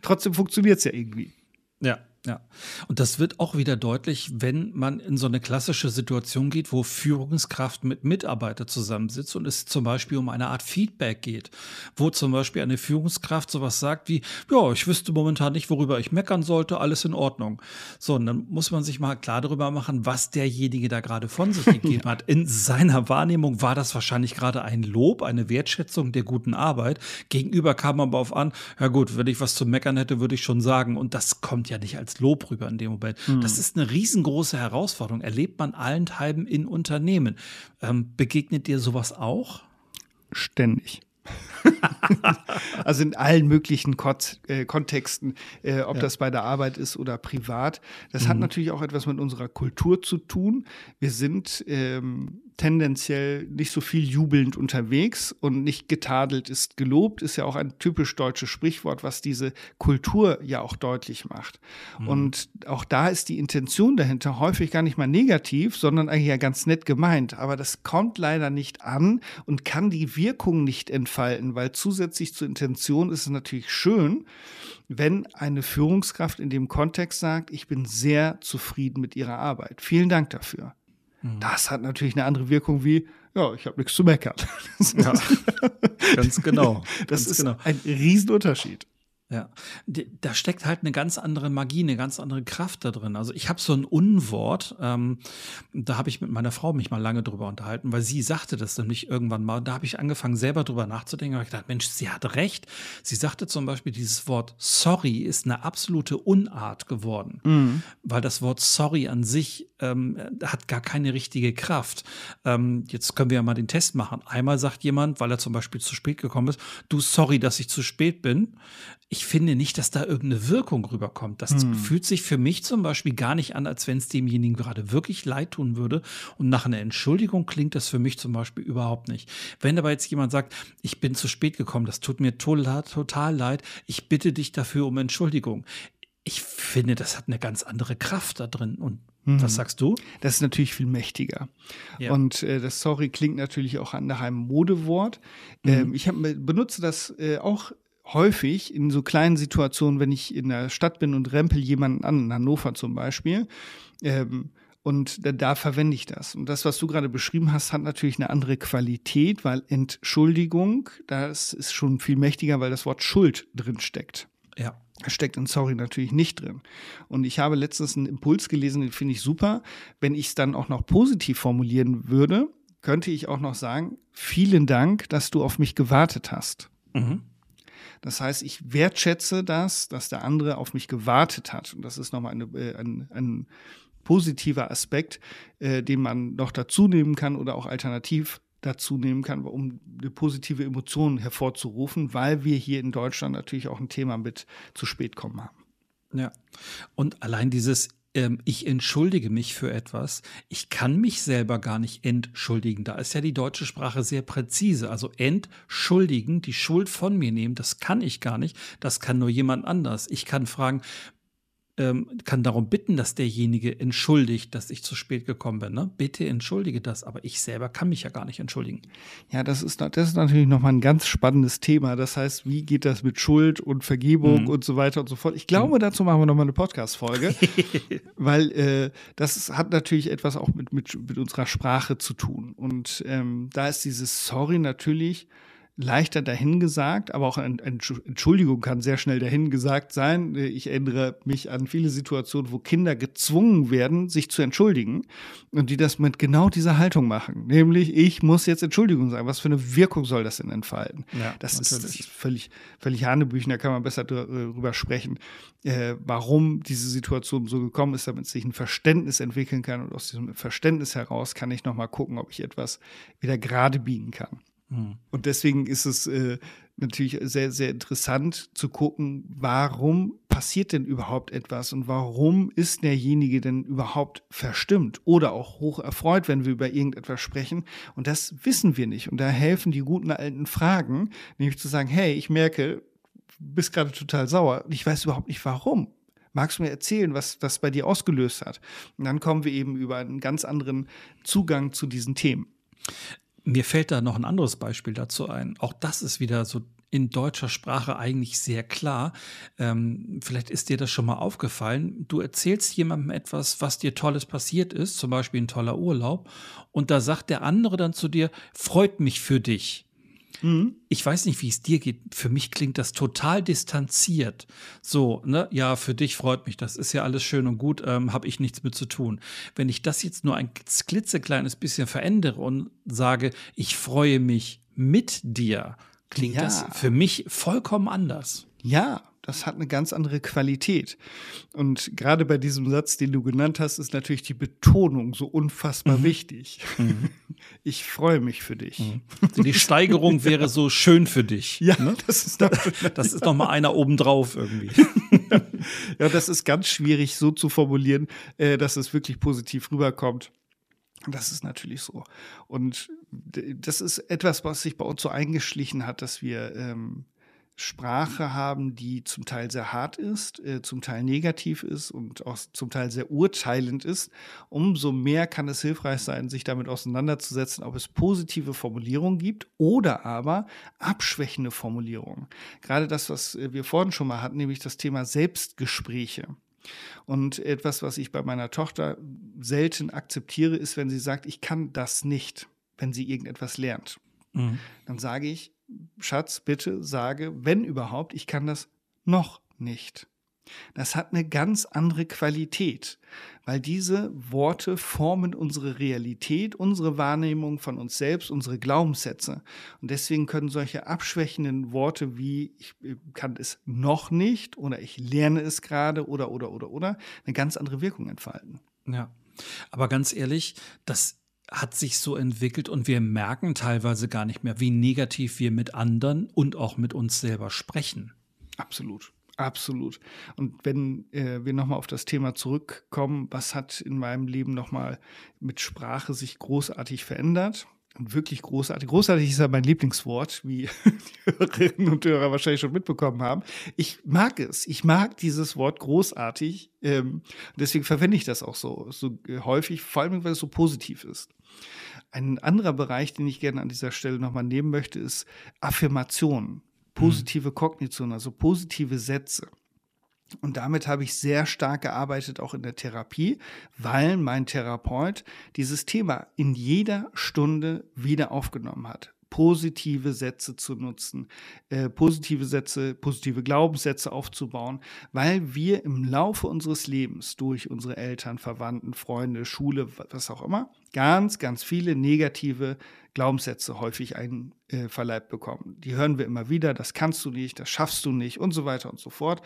trotzdem funktioniert es ja irgendwie. Ja, ja. Und das wird auch wieder deutlich, wenn man in so eine klassische Situation geht, wo Führungskraft mit Mitarbeiter zusammensitzt und es zum Beispiel um eine Art Feedback geht, wo zum Beispiel eine Führungskraft sowas sagt wie, ja, ich wüsste momentan nicht, worüber ich meckern sollte, alles in Ordnung. So, und dann muss man sich mal klar darüber machen, was derjenige da gerade von sich gegeben hat. In seiner Wahrnehmung war das wahrscheinlich gerade ein Lob, eine Wertschätzung der guten Arbeit. Gegenüber kam aber auf an, ja gut, wenn ich was zu meckern hätte, würde ich schon sagen. Und das kommt ja nicht als Lob rüber in dem Moment. Mhm. Das ist eine riesengroße Herausforderung. Erlebt man allenthalben in Unternehmen. Ähm, begegnet dir sowas auch? Ständig. also in allen möglichen Kot äh, Kontexten, äh, ob ja. das bei der Arbeit ist oder privat. Das mhm. hat natürlich auch etwas mit unserer Kultur zu tun. Wir sind ähm, tendenziell nicht so viel jubelnd unterwegs und nicht getadelt ist gelobt, ist ja auch ein typisch deutsches Sprichwort, was diese Kultur ja auch deutlich macht. Mhm. Und auch da ist die Intention dahinter häufig gar nicht mal negativ, sondern eigentlich ja ganz nett gemeint. Aber das kommt leider nicht an und kann die Wirkung nicht entfalten, weil zusätzlich zur Intention ist es natürlich schön, wenn eine Führungskraft in dem Kontext sagt, ich bin sehr zufrieden mit ihrer Arbeit. Vielen Dank dafür. Mhm. Das hat natürlich eine andere Wirkung wie, ja, ich habe nichts zu meckern. Ja, ganz genau. Das ganz ist genau. ein Riesenunterschied. Ja, da steckt halt eine ganz andere Magie, eine ganz andere Kraft da drin. Also ich habe so ein Unwort, ähm, da habe ich mit meiner Frau mich mal lange drüber unterhalten, weil sie sagte das nämlich irgendwann mal. Da habe ich angefangen, selber drüber nachzudenken. Da habe ich gedacht, Mensch, sie hat recht. Sie sagte zum Beispiel, dieses Wort sorry ist eine absolute Unart geworden, mhm. weil das Wort sorry an sich ähm, hat gar keine richtige Kraft. Ähm, jetzt können wir ja mal den Test machen. Einmal sagt jemand, weil er zum Beispiel zu spät gekommen ist, du sorry, dass ich zu spät bin ich finde nicht, dass da irgendeine Wirkung rüberkommt. Das hm. fühlt sich für mich zum Beispiel gar nicht an, als wenn es demjenigen gerade wirklich leid tun würde. Und nach einer Entschuldigung klingt das für mich zum Beispiel überhaupt nicht. Wenn aber jetzt jemand sagt, ich bin zu spät gekommen, das tut mir total, total leid, ich bitte dich dafür um Entschuldigung. Ich finde, das hat eine ganz andere Kraft da drin. Und hm. was sagst du? Das ist natürlich viel mächtiger. Ja. Und äh, das Sorry klingt natürlich auch nach einem Modewort. Mhm. Ähm, ich hab, benutze das äh, auch häufig in so kleinen Situationen, wenn ich in der Stadt bin und rempel jemanden an, in Hannover zum Beispiel, ähm, und da, da, verwende ich das. Und das, was du gerade beschrieben hast, hat natürlich eine andere Qualität, weil Entschuldigung, das ist schon viel mächtiger, weil das Wort Schuld drin steckt. Ja. Steckt in Sorry natürlich nicht drin. Und ich habe letztens einen Impuls gelesen, den finde ich super. Wenn ich es dann auch noch positiv formulieren würde, könnte ich auch noch sagen, vielen Dank, dass du auf mich gewartet hast. Mhm. Das heißt, ich wertschätze das, dass der andere auf mich gewartet hat. Und das ist nochmal eine, äh, ein, ein positiver Aspekt, äh, den man noch dazu nehmen kann oder auch alternativ dazu nehmen kann, um eine positive Emotion hervorzurufen, weil wir hier in Deutschland natürlich auch ein Thema mit zu spät kommen haben. Ja. Und allein dieses ähm, ich entschuldige mich für etwas. Ich kann mich selber gar nicht entschuldigen. Da ist ja die deutsche Sprache sehr präzise. Also entschuldigen, die Schuld von mir nehmen, das kann ich gar nicht. Das kann nur jemand anders. Ich kann fragen, ähm, kann darum bitten, dass derjenige entschuldigt, dass ich zu spät gekommen bin. Ne? Bitte entschuldige das, aber ich selber kann mich ja gar nicht entschuldigen. Ja, das ist, das ist natürlich nochmal ein ganz spannendes Thema. Das heißt, wie geht das mit Schuld und Vergebung mhm. und so weiter und so fort? Ich glaube, mhm. dazu machen wir nochmal eine Podcast-Folge, weil äh, das hat natürlich etwas auch mit, mit, mit unserer Sprache zu tun. Und ähm, da ist dieses Sorry natürlich leichter dahingesagt, aber auch eine Entschuldigung kann sehr schnell dahingesagt sein. Ich erinnere mich an viele Situationen, wo Kinder gezwungen werden, sich zu entschuldigen und die das mit genau dieser Haltung machen. Nämlich, ich muss jetzt Entschuldigung sagen. Was für eine Wirkung soll das denn entfalten? Ja, das, ist, das, ist, völlig, völlig Hanebüchen, da kann man besser drüber sprechen, äh, warum diese Situation so gekommen ist, damit sich ein Verständnis entwickeln kann und aus diesem Verständnis heraus kann ich nochmal gucken, ob ich etwas wieder gerade biegen kann. Mhm. Und deswegen ist es äh, natürlich sehr, sehr interessant zu gucken, warum passiert denn überhaupt etwas und warum ist derjenige denn überhaupt verstimmt oder auch hoch erfreut, wenn wir über irgendetwas sprechen. Und das wissen wir nicht. Und da helfen die guten alten Fragen, nämlich zu sagen, hey, ich merke, du bist gerade total sauer ich weiß überhaupt nicht warum. Magst du mir erzählen, was das bei dir ausgelöst hat? Und dann kommen wir eben über einen ganz anderen Zugang zu diesen Themen. Mir fällt da noch ein anderes Beispiel dazu ein. Auch das ist wieder so in deutscher Sprache eigentlich sehr klar. Ähm, vielleicht ist dir das schon mal aufgefallen. Du erzählst jemandem etwas, was dir Tolles passiert ist, zum Beispiel ein toller Urlaub, und da sagt der andere dann zu dir, freut mich für dich. Mhm. Ich weiß nicht, wie es dir geht. Für mich klingt das total distanziert. So, ne, ja, für dich freut mich, das ist ja alles schön und gut, ähm, habe ich nichts mit zu tun. Wenn ich das jetzt nur ein klitzekleines bisschen verändere und sage, ich freue mich mit dir, klingt ja. das für mich vollkommen anders. Ja, das hat eine ganz andere Qualität. Und gerade bei diesem Satz, den du genannt hast, ist natürlich die Betonung so unfassbar mhm. wichtig. Mhm. Ich freue mich für dich. Mhm. Die Steigerung wäre so schön für dich. Ja, ne? das ist, das ist noch mal einer obendrauf irgendwie. ja, das ist ganz schwierig so zu formulieren, äh, dass es wirklich positiv rüberkommt. Das ist natürlich so. Und das ist etwas, was sich bei uns so eingeschlichen hat, dass wir ähm, Sprache haben, die zum Teil sehr hart ist, äh, zum Teil negativ ist und auch zum Teil sehr urteilend ist, umso mehr kann es hilfreich sein, sich damit auseinanderzusetzen, ob es positive Formulierungen gibt oder aber abschwächende Formulierungen. Gerade das, was wir vorhin schon mal hatten, nämlich das Thema Selbstgespräche. Und etwas, was ich bei meiner Tochter selten akzeptiere, ist, wenn sie sagt, ich kann das nicht, wenn sie irgendetwas lernt. Mhm. Dann sage ich, Schatz, bitte sage, wenn überhaupt, ich kann das noch nicht. Das hat eine ganz andere Qualität, weil diese Worte formen unsere Realität, unsere Wahrnehmung von uns selbst, unsere Glaubenssätze. Und deswegen können solche abschwächenden Worte wie ich kann es noch nicht oder ich lerne es gerade oder oder oder oder eine ganz andere Wirkung entfalten. Ja. Aber ganz ehrlich, das hat sich so entwickelt und wir merken teilweise gar nicht mehr, wie negativ wir mit anderen und auch mit uns selber sprechen. Absolut. Absolut. Und wenn äh, wir nochmal auf das Thema zurückkommen, was hat in meinem Leben nochmal mit Sprache sich großartig verändert? Und wirklich großartig. Großartig ist ja mein Lieblingswort, wie die Hörerinnen und Hörer wahrscheinlich schon mitbekommen haben. Ich mag es. Ich mag dieses Wort großartig. Ähm, deswegen verwende ich das auch so, so häufig, vor allem, weil es so positiv ist. Ein anderer Bereich, den ich gerne an dieser Stelle nochmal nehmen möchte, ist Affirmation, positive Kognition, also positive Sätze. Und damit habe ich sehr stark gearbeitet, auch in der Therapie, weil mein Therapeut dieses Thema in jeder Stunde wieder aufgenommen hat. Positive Sätze zu nutzen, äh, positive Sätze, positive Glaubenssätze aufzubauen, weil wir im Laufe unseres Lebens durch unsere Eltern, Verwandten, Freunde, Schule, was auch immer, ganz, ganz viele negative Glaubenssätze häufig einverleibt äh, bekommen. Die hören wir immer wieder, das kannst du nicht, das schaffst du nicht und so weiter und so fort.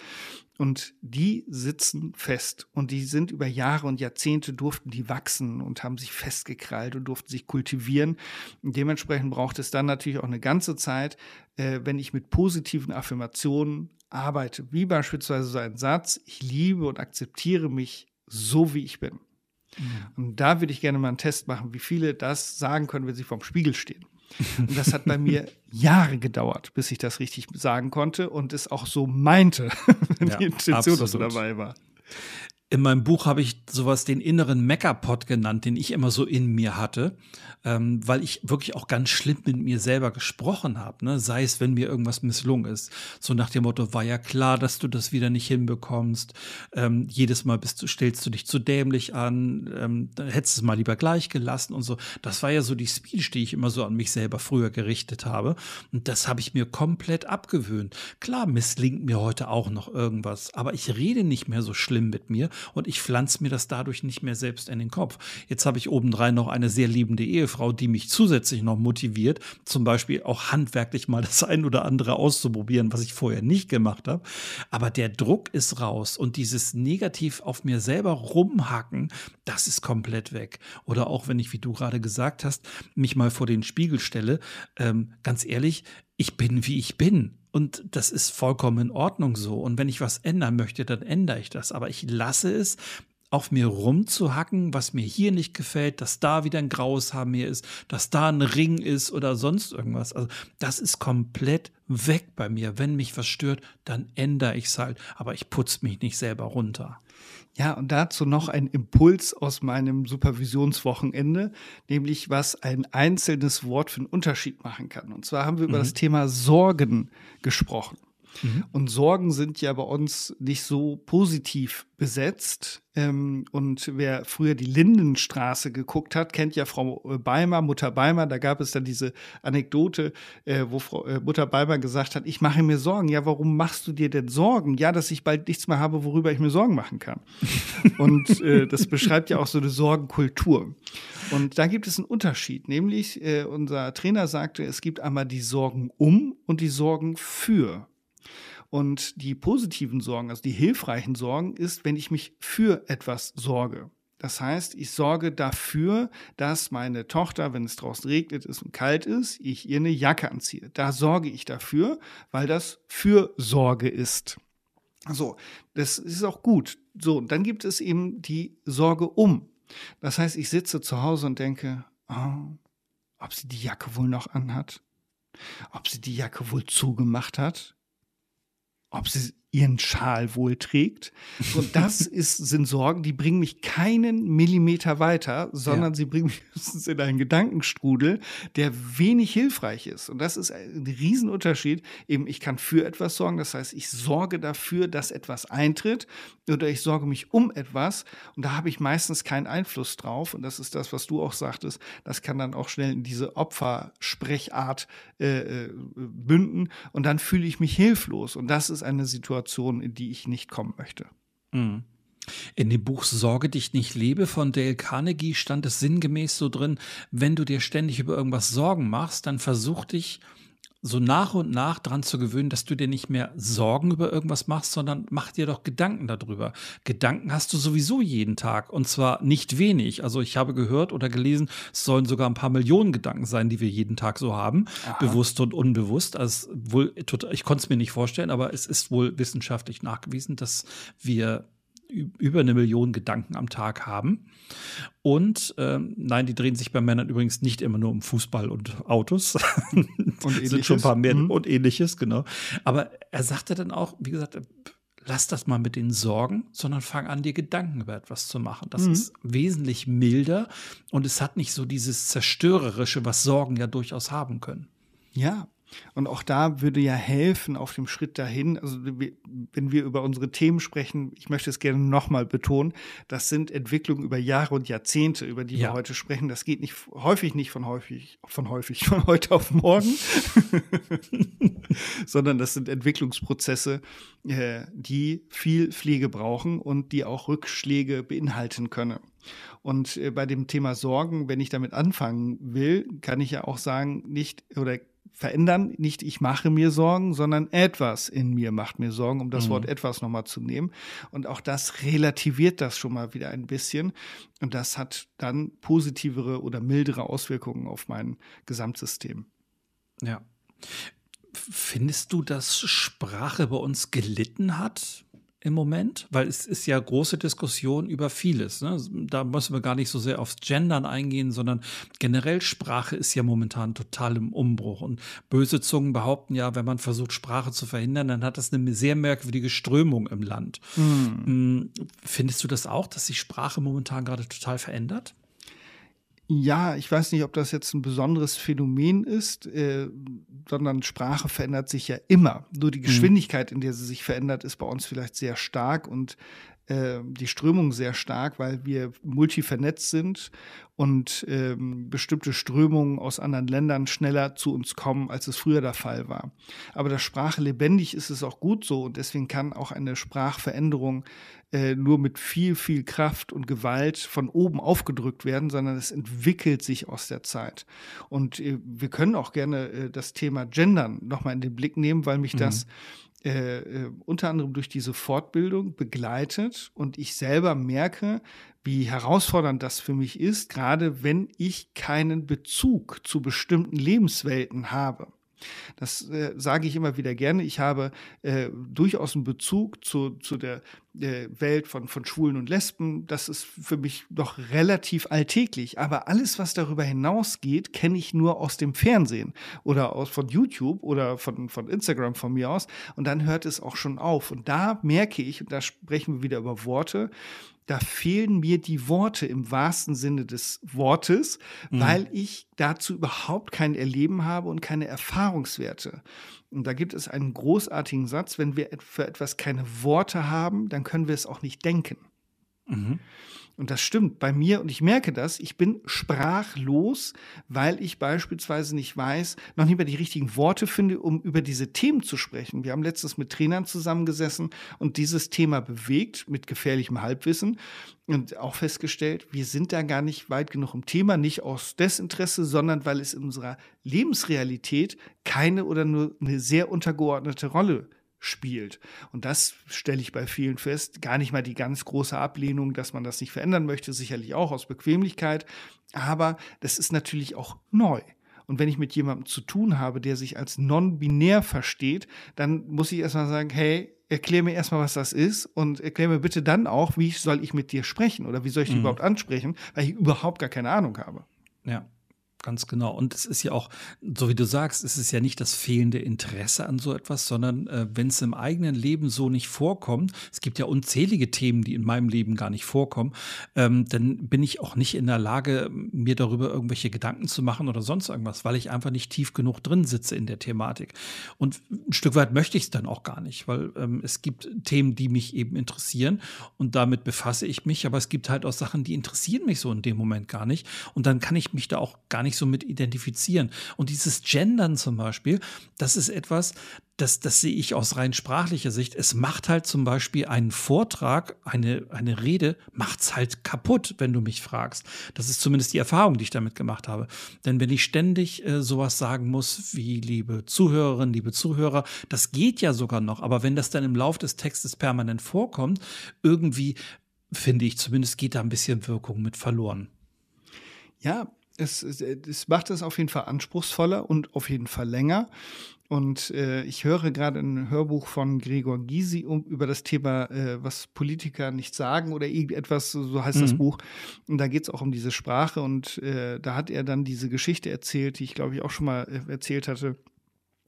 Und die sitzen fest und die sind über Jahre und Jahrzehnte durften die wachsen und haben sich festgekrallt und durften sich kultivieren. Und dementsprechend braucht es dann natürlich auch eine ganze Zeit, äh, wenn ich mit positiven Affirmationen arbeite, wie beispielsweise so ein Satz, ich liebe und akzeptiere mich so, wie ich bin. Mhm. Und da würde ich gerne mal einen Test machen, wie viele das sagen können, wenn sie vorm Spiegel stehen. Und das hat bei mir Jahre gedauert, bis ich das richtig sagen konnte und es auch so meinte, wenn ja, die Intention so dabei war. In meinem Buch habe ich sowas den inneren Meckerpot genannt, den ich immer so in mir hatte, ähm, weil ich wirklich auch ganz schlimm mit mir selber gesprochen habe. Ne? Sei es, wenn mir irgendwas misslungen ist. So nach dem Motto, war ja klar, dass du das wieder nicht hinbekommst. Ähm, jedes Mal bist du, stellst du dich zu dämlich an, ähm, dann hättest du es mal lieber gleich gelassen und so. Das war ja so die Speech, die ich immer so an mich selber früher gerichtet habe. Und das habe ich mir komplett abgewöhnt. Klar misslingt mir heute auch noch irgendwas, aber ich rede nicht mehr so schlimm mit mir und ich pflanze mir das dadurch nicht mehr selbst in den Kopf. Jetzt habe ich obendrein noch eine sehr liebende Ehefrau, die mich zusätzlich noch motiviert, zum Beispiel auch handwerklich mal das ein oder andere auszuprobieren, was ich vorher nicht gemacht habe. Aber der Druck ist raus und dieses negativ auf mir selber rumhacken, das ist komplett weg. Oder auch wenn ich, wie du gerade gesagt hast, mich mal vor den Spiegel stelle, ähm, ganz ehrlich, ich bin, wie ich bin. Und das ist vollkommen in Ordnung so. Und wenn ich was ändern möchte, dann ändere ich das. Aber ich lasse es, auf mir rumzuhacken, was mir hier nicht gefällt, dass da wieder ein graues Haar mehr ist, dass da ein Ring ist oder sonst irgendwas. Also das ist komplett weg bei mir. Wenn mich was stört, dann ändere ich es halt. Aber ich putze mich nicht selber runter. Ja, und dazu noch ein Impuls aus meinem Supervisionswochenende, nämlich was ein einzelnes Wort für einen Unterschied machen kann. Und zwar haben wir mhm. über das Thema Sorgen gesprochen. Mhm. Und Sorgen sind ja bei uns nicht so positiv besetzt. Ähm, und wer früher die Lindenstraße geguckt hat, kennt ja Frau äh, Beimer, Mutter Beimer. Da gab es dann diese Anekdote, äh, wo Frau äh, Mutter Beimer gesagt hat, ich mache mir Sorgen. Ja, warum machst du dir denn Sorgen? Ja, dass ich bald nichts mehr habe, worüber ich mir Sorgen machen kann. und äh, das beschreibt ja auch so eine Sorgenkultur. Und da gibt es einen Unterschied, nämlich unser Trainer sagte, es gibt einmal die Sorgen um und die Sorgen für. Und die positiven Sorgen, also die hilfreichen Sorgen, ist, wenn ich mich für etwas sorge. Das heißt, ich sorge dafür, dass meine Tochter, wenn es draußen regnet ist und kalt ist, ich ihr eine Jacke anziehe. Da sorge ich dafür, weil das Fürsorge ist. So, das ist auch gut. So, dann gibt es eben die Sorge um. Das heißt, ich sitze zu Hause und denke, oh, ob sie die Jacke wohl noch anhat, ob sie die Jacke wohl zugemacht hat, ob sie ihren Schal wohl trägt. Und das ist, sind Sorgen, die bringen mich keinen Millimeter weiter, sondern ja. sie bringen mich in einen Gedankenstrudel, der wenig hilfreich ist. Und das ist ein Riesenunterschied. Eben, ich kann für etwas sorgen, das heißt, ich sorge dafür, dass etwas eintritt oder ich sorge mich um etwas und da habe ich meistens keinen Einfluss drauf. Und das ist das, was du auch sagtest. Das kann dann auch schnell in diese Opfersprechart äh, äh bünden und dann fühle ich mich hilflos. Und das ist eine Situation, Situation, in die ich nicht kommen möchte. Mhm. In dem Buch Sorge dich nicht lebe von Dale Carnegie stand es sinngemäß so drin, wenn du dir ständig über irgendwas Sorgen machst, dann versuch dich so nach und nach dran zu gewöhnen, dass du dir nicht mehr Sorgen über irgendwas machst, sondern mach dir doch Gedanken darüber. Gedanken hast du sowieso jeden Tag und zwar nicht wenig. Also ich habe gehört oder gelesen, es sollen sogar ein paar Millionen Gedanken sein, die wir jeden Tag so haben, Aha. bewusst und unbewusst. Also wohl, ich konnte es mir nicht vorstellen, aber es ist wohl wissenschaftlich nachgewiesen, dass wir über eine Million Gedanken am Tag haben. Und ähm, nein, die drehen sich bei Männern übrigens nicht immer nur um Fußball und Autos. Und sind schon ein paar mehr mhm. und ähnliches, genau. Aber er sagte dann auch, wie gesagt, lass das mal mit den Sorgen, sondern fang an, dir Gedanken über etwas zu machen. Das mhm. ist wesentlich milder und es hat nicht so dieses Zerstörerische, was Sorgen ja durchaus haben können. Ja, und auch da würde ja helfen auf dem Schritt dahin, also wenn wir über unsere Themen sprechen, ich möchte es gerne nochmal betonen, das sind Entwicklungen über Jahre und Jahrzehnte, über die ja. wir heute sprechen. Das geht nicht häufig nicht von häufig, von häufig, von heute auf morgen, sondern das sind Entwicklungsprozesse, äh, die viel Pflege brauchen und die auch Rückschläge beinhalten können. Und äh, bei dem Thema Sorgen, wenn ich damit anfangen will, kann ich ja auch sagen, nicht oder verändern. Nicht ich mache mir Sorgen, sondern etwas in mir macht mir Sorgen, um das mhm. Wort etwas nochmal zu nehmen. Und auch das relativiert das schon mal wieder ein bisschen. Und das hat dann positivere oder mildere Auswirkungen auf mein Gesamtsystem. Ja. Findest du, dass Sprache bei uns gelitten hat? Im Moment? Weil es ist ja große Diskussion über vieles. Ne? Da müssen wir gar nicht so sehr aufs Gendern eingehen, sondern generell Sprache ist ja momentan total im Umbruch. Und böse Zungen behaupten ja, wenn man versucht, Sprache zu verhindern, dann hat das eine sehr merkwürdige Strömung im Land. Mhm. Findest du das auch, dass sich Sprache momentan gerade total verändert? Ja, ich weiß nicht, ob das jetzt ein besonderes Phänomen ist, äh, sondern Sprache verändert sich ja immer. Nur die mhm. Geschwindigkeit, in der sie sich verändert, ist bei uns vielleicht sehr stark und äh, die Strömung sehr stark, weil wir multivernetzt sind und ähm, bestimmte Strömungen aus anderen Ländern schneller zu uns kommen, als es früher der Fall war. Aber dass Sprache lebendig ist, ist auch gut so und deswegen kann auch eine Sprachveränderung äh, nur mit viel, viel Kraft und Gewalt von oben aufgedrückt werden, sondern es entwickelt sich aus der Zeit. Und äh, wir können auch gerne äh, das Thema Gendern nochmal in den Blick nehmen, weil mich mhm. das äh, äh, unter anderem durch diese Fortbildung begleitet und ich selber merke, wie herausfordernd das für mich ist, gerade wenn ich keinen Bezug zu bestimmten Lebenswelten habe. Das äh, sage ich immer wieder gerne. Ich habe äh, durchaus einen Bezug zu, zu der äh, Welt von, von Schwulen und Lesben. Das ist für mich doch relativ alltäglich. Aber alles, was darüber hinausgeht, kenne ich nur aus dem Fernsehen oder aus, von YouTube oder von, von Instagram von mir aus. Und dann hört es auch schon auf. Und da merke ich, und da sprechen wir wieder über Worte, da fehlen mir die Worte im wahrsten Sinne des Wortes, mhm. weil ich dazu überhaupt kein Erleben habe und keine Erfahrungswerte. Und da gibt es einen großartigen Satz, wenn wir für etwas keine Worte haben, dann können wir es auch nicht denken. Mhm. Und das stimmt bei mir und ich merke das. Ich bin sprachlos, weil ich beispielsweise nicht weiß, noch nicht mal die richtigen Worte finde, um über diese Themen zu sprechen. Wir haben letztens mit Trainern zusammengesessen und dieses Thema bewegt mit gefährlichem Halbwissen und auch festgestellt, wir sind da gar nicht weit genug im Thema, nicht aus Desinteresse, sondern weil es in unserer Lebensrealität keine oder nur eine sehr untergeordnete Rolle spielt. Und das stelle ich bei vielen fest. Gar nicht mal die ganz große Ablehnung, dass man das nicht verändern möchte, sicherlich auch aus Bequemlichkeit. Aber das ist natürlich auch neu. Und wenn ich mit jemandem zu tun habe, der sich als non-binär versteht, dann muss ich erstmal sagen, hey, erklär mir erstmal, was das ist und erklär mir bitte dann auch, wie soll ich mit dir sprechen oder wie soll ich dich mhm. überhaupt ansprechen, weil ich überhaupt gar keine Ahnung habe. Ja. Ganz genau. Und es ist ja auch, so wie du sagst, es ist ja nicht das fehlende Interesse an so etwas, sondern äh, wenn es im eigenen Leben so nicht vorkommt, es gibt ja unzählige Themen, die in meinem Leben gar nicht vorkommen, ähm, dann bin ich auch nicht in der Lage, mir darüber irgendwelche Gedanken zu machen oder sonst irgendwas, weil ich einfach nicht tief genug drin sitze in der Thematik. Und ein Stück weit möchte ich es dann auch gar nicht, weil ähm, es gibt Themen, die mich eben interessieren und damit befasse ich mich, aber es gibt halt auch Sachen, die interessieren mich so in dem Moment gar nicht. Und dann kann ich mich da auch gar nicht nicht so mit identifizieren. Und dieses Gendern zum Beispiel, das ist etwas, das, das sehe ich aus rein sprachlicher Sicht. Es macht halt zum Beispiel einen Vortrag, eine, eine Rede, es halt kaputt, wenn du mich fragst. Das ist zumindest die Erfahrung, die ich damit gemacht habe. Denn wenn ich ständig äh, sowas sagen muss wie liebe Zuhörerinnen, liebe Zuhörer, das geht ja sogar noch. Aber wenn das dann im Lauf des Textes permanent vorkommt, irgendwie finde ich zumindest geht da ein bisschen Wirkung mit verloren. Ja, es, es macht es auf jeden Fall anspruchsvoller und auf jeden Fall länger. Und äh, ich höre gerade ein Hörbuch von Gregor Gysi um, über das Thema, äh, was Politiker nicht sagen oder irgendetwas, so heißt mhm. das Buch. Und da geht es auch um diese Sprache. Und äh, da hat er dann diese Geschichte erzählt, die ich glaube ich auch schon mal äh, erzählt hatte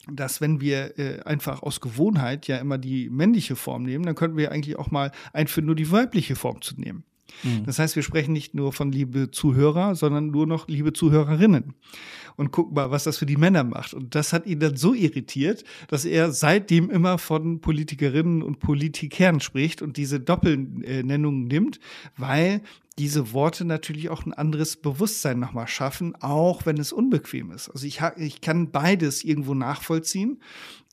dass wenn wir äh, einfach aus Gewohnheit ja immer die männliche Form nehmen, dann könnten wir eigentlich auch mal einführen, nur die weibliche Form zu nehmen. Mhm. Das heißt, wir sprechen nicht nur von liebe Zuhörer, sondern nur noch liebe Zuhörerinnen. Und gucken mal, was das für die Männer macht. Und das hat ihn dann so irritiert, dass er seitdem immer von Politikerinnen und Politikern spricht und diese Doppelnennungen nimmt, weil diese Worte natürlich auch ein anderes Bewusstsein nochmal schaffen, auch wenn es unbequem ist. Also ich, ich kann beides irgendwo nachvollziehen,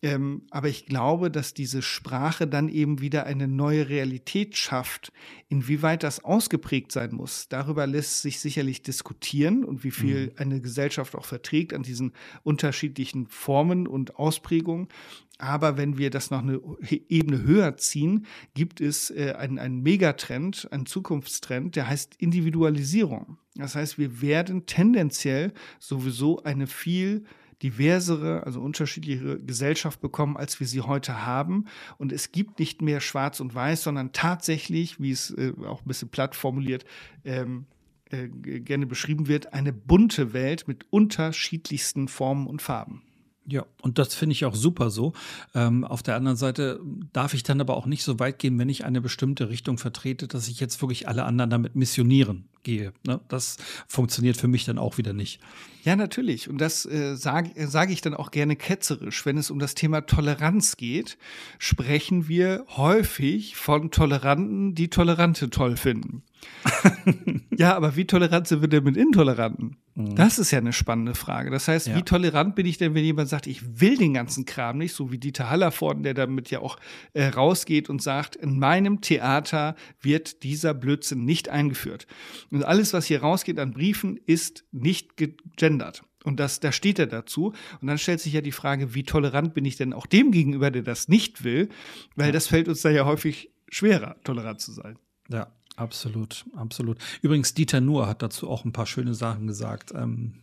ähm, aber ich glaube, dass diese Sprache dann eben wieder eine neue Realität schafft. Inwieweit das ausgeprägt sein muss, darüber lässt sich sicherlich diskutieren und wie viel mhm. eine Gesellschaft auch verträgt an diesen unterschiedlichen Formen und Ausprägungen. Aber wenn wir das noch eine Ebene höher ziehen, gibt es äh, einen, einen Megatrend, einen Zukunftstrend, der heißt Individualisierung. Das heißt, wir werden tendenziell sowieso eine viel diversere, also unterschiedlichere Gesellschaft bekommen, als wir sie heute haben. Und es gibt nicht mehr Schwarz und Weiß, sondern tatsächlich, wie es äh, auch ein bisschen platt formuliert, ähm, äh, gerne beschrieben wird, eine bunte Welt mit unterschiedlichsten Formen und Farben. Ja, und das finde ich auch super so. Ähm, auf der anderen Seite darf ich dann aber auch nicht so weit gehen, wenn ich eine bestimmte Richtung vertrete, dass ich jetzt wirklich alle anderen damit missionieren gehe. Ne? Das funktioniert für mich dann auch wieder nicht. Ja, natürlich. Und das äh, sage äh, sag ich dann auch gerne ketzerisch. Wenn es um das Thema Toleranz geht, sprechen wir häufig von Toleranten, die Tolerante toll finden. ja, aber wie tolerant sind wir denn mit Intoleranten? Mhm. Das ist ja eine spannende Frage. Das heißt, ja. wie tolerant bin ich denn, wenn jemand sagt, ich will den ganzen Kram nicht, so wie Dieter Hallervorden, der damit ja auch äh, rausgeht und sagt, in meinem Theater wird dieser Blödsinn nicht eingeführt. Und alles, was hier rausgeht an Briefen, ist nicht gegendert. Und das, da steht er dazu. Und dann stellt sich ja die Frage, wie tolerant bin ich denn auch dem gegenüber, der das nicht will? Weil ja. das fällt uns da ja häufig schwerer, tolerant zu sein. Ja, absolut, absolut. Übrigens, Dieter Nuhr hat dazu auch ein paar schöne Sachen gesagt. Ähm,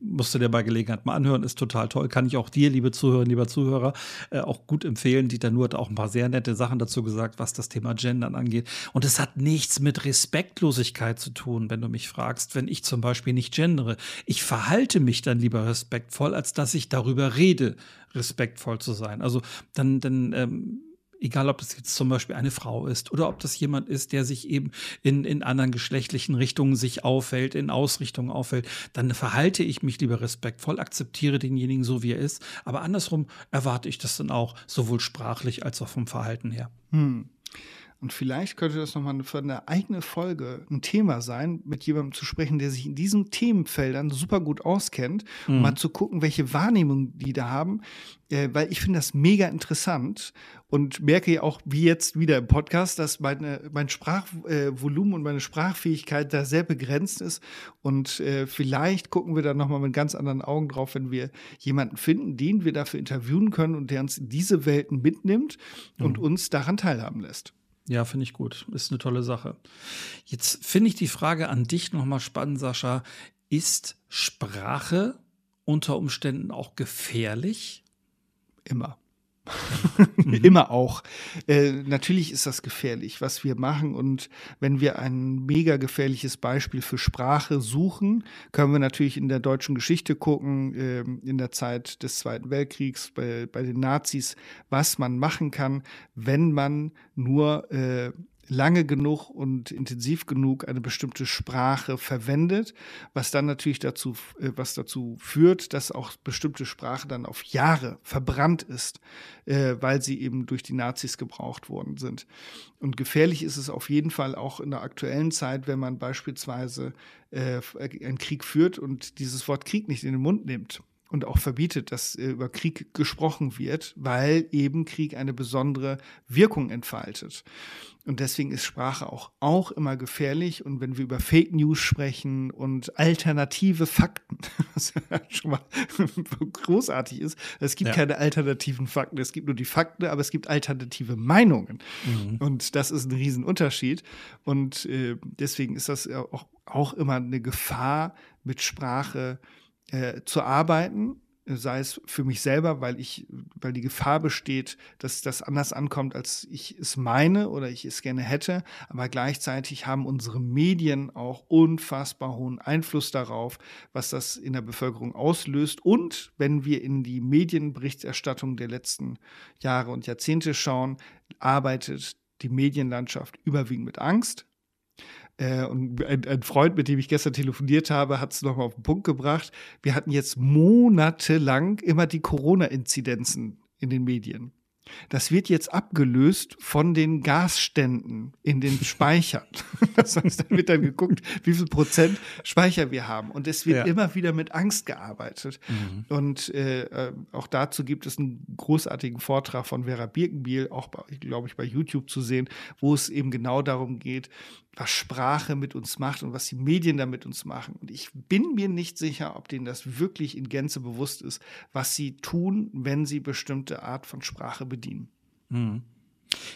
musst du dir bei Gelegenheit mal anhören, ist total toll. Kann ich auch dir, liebe Zuhörerinnen, lieber Zuhörer, äh, auch gut empfehlen. Dieter Nuhr hat auch ein paar sehr nette Sachen dazu gesagt, was das Thema Gendern angeht. Und es hat nichts mit Respektlosigkeit zu tun, wenn du mich fragst, wenn ich zum Beispiel nicht gendere. Ich verhalte mich dann lieber respektvoll, als dass ich darüber rede, respektvoll zu sein. Also dann, dann ähm, egal ob das jetzt zum Beispiel eine Frau ist oder ob das jemand ist, der sich eben in, in anderen geschlechtlichen Richtungen sich auffällt, in Ausrichtungen auffällt, dann verhalte ich mich lieber respektvoll, akzeptiere denjenigen so, wie er ist. Aber andersrum erwarte ich das dann auch, sowohl sprachlich als auch vom Verhalten her. Hm. Und vielleicht könnte das nochmal für eine eigene Folge ein Thema sein, mit jemandem zu sprechen, der sich in diesen Themenfeldern super gut auskennt, mhm. um mal zu gucken, welche Wahrnehmung die da haben. Äh, weil ich finde das mega interessant und merke ja auch, wie jetzt wieder im Podcast, dass meine, mein Sprachvolumen äh, und meine Sprachfähigkeit da sehr begrenzt ist. Und äh, vielleicht gucken wir da nochmal mit ganz anderen Augen drauf, wenn wir jemanden finden, den wir dafür interviewen können und der uns in diese Welten mitnimmt und mhm. uns daran teilhaben lässt. Ja, finde ich gut. Ist eine tolle Sache. Jetzt finde ich die Frage an dich nochmal spannend, Sascha. Ist Sprache unter Umständen auch gefährlich? Immer. Immer auch. Äh, natürlich ist das gefährlich, was wir machen. Und wenn wir ein mega gefährliches Beispiel für Sprache suchen, können wir natürlich in der deutschen Geschichte gucken, äh, in der Zeit des Zweiten Weltkriegs, bei, bei den Nazis, was man machen kann, wenn man nur äh, lange genug und intensiv genug eine bestimmte Sprache verwendet, was dann natürlich dazu, äh, was dazu führt, dass auch bestimmte Sprache dann auf Jahre verbrannt ist, äh, weil sie eben durch die Nazis gebraucht worden sind. Und gefährlich ist es auf jeden Fall auch in der aktuellen Zeit, wenn man beispielsweise äh, einen Krieg führt und dieses Wort Krieg nicht in den Mund nimmt und auch verbietet, dass äh, über Krieg gesprochen wird, weil eben Krieg eine besondere Wirkung entfaltet. Und deswegen ist Sprache auch, auch immer gefährlich. Und wenn wir über Fake News sprechen und alternative Fakten, was schon mal großartig ist, es gibt ja. keine alternativen Fakten, es gibt nur die Fakten, aber es gibt alternative Meinungen. Mhm. Und das ist ein Riesenunterschied. Und äh, deswegen ist das auch, auch immer eine Gefahr mit Sprache äh, zu arbeiten, sei es für mich selber, weil ich, weil die Gefahr besteht, dass das anders ankommt, als ich es meine oder ich es gerne hätte. Aber gleichzeitig haben unsere Medien auch unfassbar hohen Einfluss darauf, was das in der Bevölkerung auslöst. Und wenn wir in die Medienberichterstattung der letzten Jahre und Jahrzehnte schauen, arbeitet die Medienlandschaft überwiegend mit Angst, äh, und ein, ein, Freund, mit dem ich gestern telefoniert habe, hat es nochmal auf den Punkt gebracht. Wir hatten jetzt monatelang immer die Corona-Inzidenzen in den Medien. Das wird jetzt abgelöst von den Gasständen in den Speichern. das heißt, da wird dann geguckt, wie viel Prozent Speicher wir haben. Und es wird ja. immer wieder mit Angst gearbeitet. Mhm. Und äh, äh auch dazu gibt es einen großartigen Vortrag von Vera Birkenbiel, auch, glaube ich, bei YouTube zu sehen, wo es eben genau darum geht, was Sprache mit uns macht und was die Medien da mit uns machen. Und ich bin mir nicht sicher, ob denen das wirklich in Gänze bewusst ist, was sie tun, wenn sie bestimmte Art von Sprache bedienen. Mhm.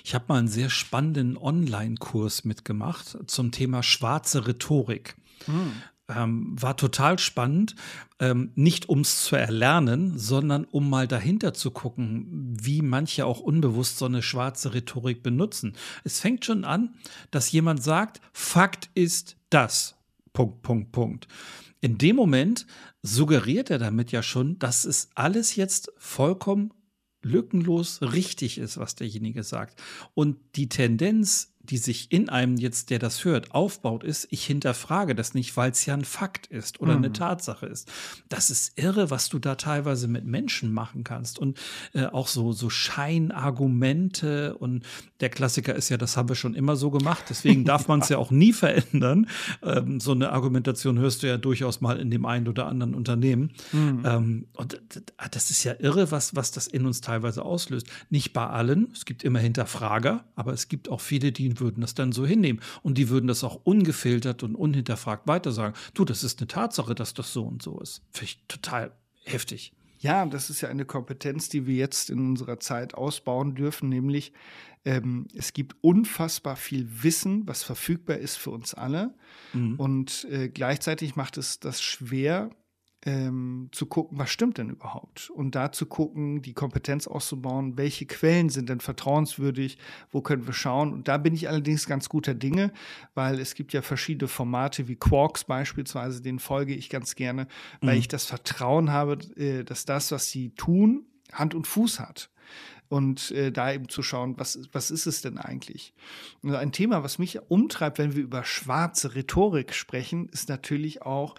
Ich habe mal einen sehr spannenden Online-Kurs mitgemacht zum Thema schwarze Rhetorik. Mhm. Ähm, war total spannend, ähm, nicht ums zu erlernen, sondern um mal dahinter zu gucken, wie manche auch unbewusst so eine schwarze Rhetorik benutzen. Es fängt schon an, dass jemand sagt, Fakt ist das. Punkt, Punkt, Punkt. In dem Moment suggeriert er damit ja schon, dass es alles jetzt vollkommen lückenlos richtig ist, was derjenige sagt. Und die Tendenz die sich in einem jetzt, der das hört, aufbaut, ist, ich hinterfrage das nicht, weil es ja ein Fakt ist oder mhm. eine Tatsache ist. Das ist irre, was du da teilweise mit Menschen machen kannst. Und äh, auch so, so Scheinargumente und der Klassiker ist ja, das haben wir schon immer so gemacht, deswegen darf man es ja auch nie verändern. Ähm, so eine Argumentation hörst du ja durchaus mal in dem einen oder anderen Unternehmen. Mhm. Ähm, und das ist ja irre, was, was das in uns teilweise auslöst. Nicht bei allen, es gibt immer Hinterfrager, aber es gibt auch viele, die würden das dann so hinnehmen. Und die würden das auch ungefiltert und unhinterfragt weiter sagen. Du, das ist eine Tatsache, dass das so und so ist. Finde ich total heftig. Ja, das ist ja eine Kompetenz, die wir jetzt in unserer Zeit ausbauen dürfen, nämlich ähm, es gibt unfassbar viel Wissen, was verfügbar ist für uns alle. Mhm. Und äh, gleichzeitig macht es das schwer, ähm, zu gucken, was stimmt denn überhaupt? Und da zu gucken, die Kompetenz auszubauen, welche Quellen sind denn vertrauenswürdig, wo können wir schauen? Und da bin ich allerdings ganz guter Dinge, weil es gibt ja verschiedene Formate wie Quarks beispielsweise, denen folge ich ganz gerne, weil mhm. ich das Vertrauen habe, äh, dass das, was sie tun, Hand und Fuß hat und äh, da eben zu schauen, was, was ist es denn eigentlich? Und ein Thema, was mich umtreibt, wenn wir über schwarze Rhetorik sprechen, ist natürlich auch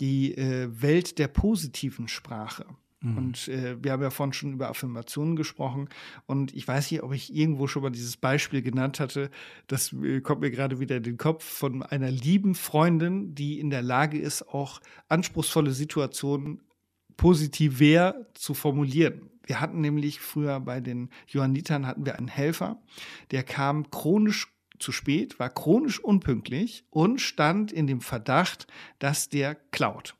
die äh, Welt der positiven Sprache. Mhm. Und äh, wir haben ja vorhin schon über Affirmationen gesprochen. Und ich weiß nicht, ob ich irgendwo schon mal dieses Beispiel genannt hatte. Das äh, kommt mir gerade wieder in den Kopf von einer lieben Freundin, die in der Lage ist, auch anspruchsvolle Situationen positiver zu formulieren. Wir hatten nämlich früher bei den Johannitern hatten wir einen Helfer, der kam chronisch zu spät, war chronisch unpünktlich und stand in dem Verdacht, dass der klaut.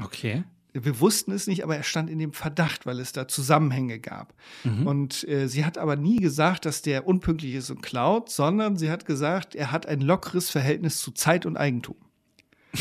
Okay. Wir wussten es nicht, aber er stand in dem Verdacht, weil es da Zusammenhänge gab. Mhm. Und äh, sie hat aber nie gesagt, dass der unpünktlich ist und klaut, sondern sie hat gesagt, er hat ein lockeres Verhältnis zu Zeit und Eigentum.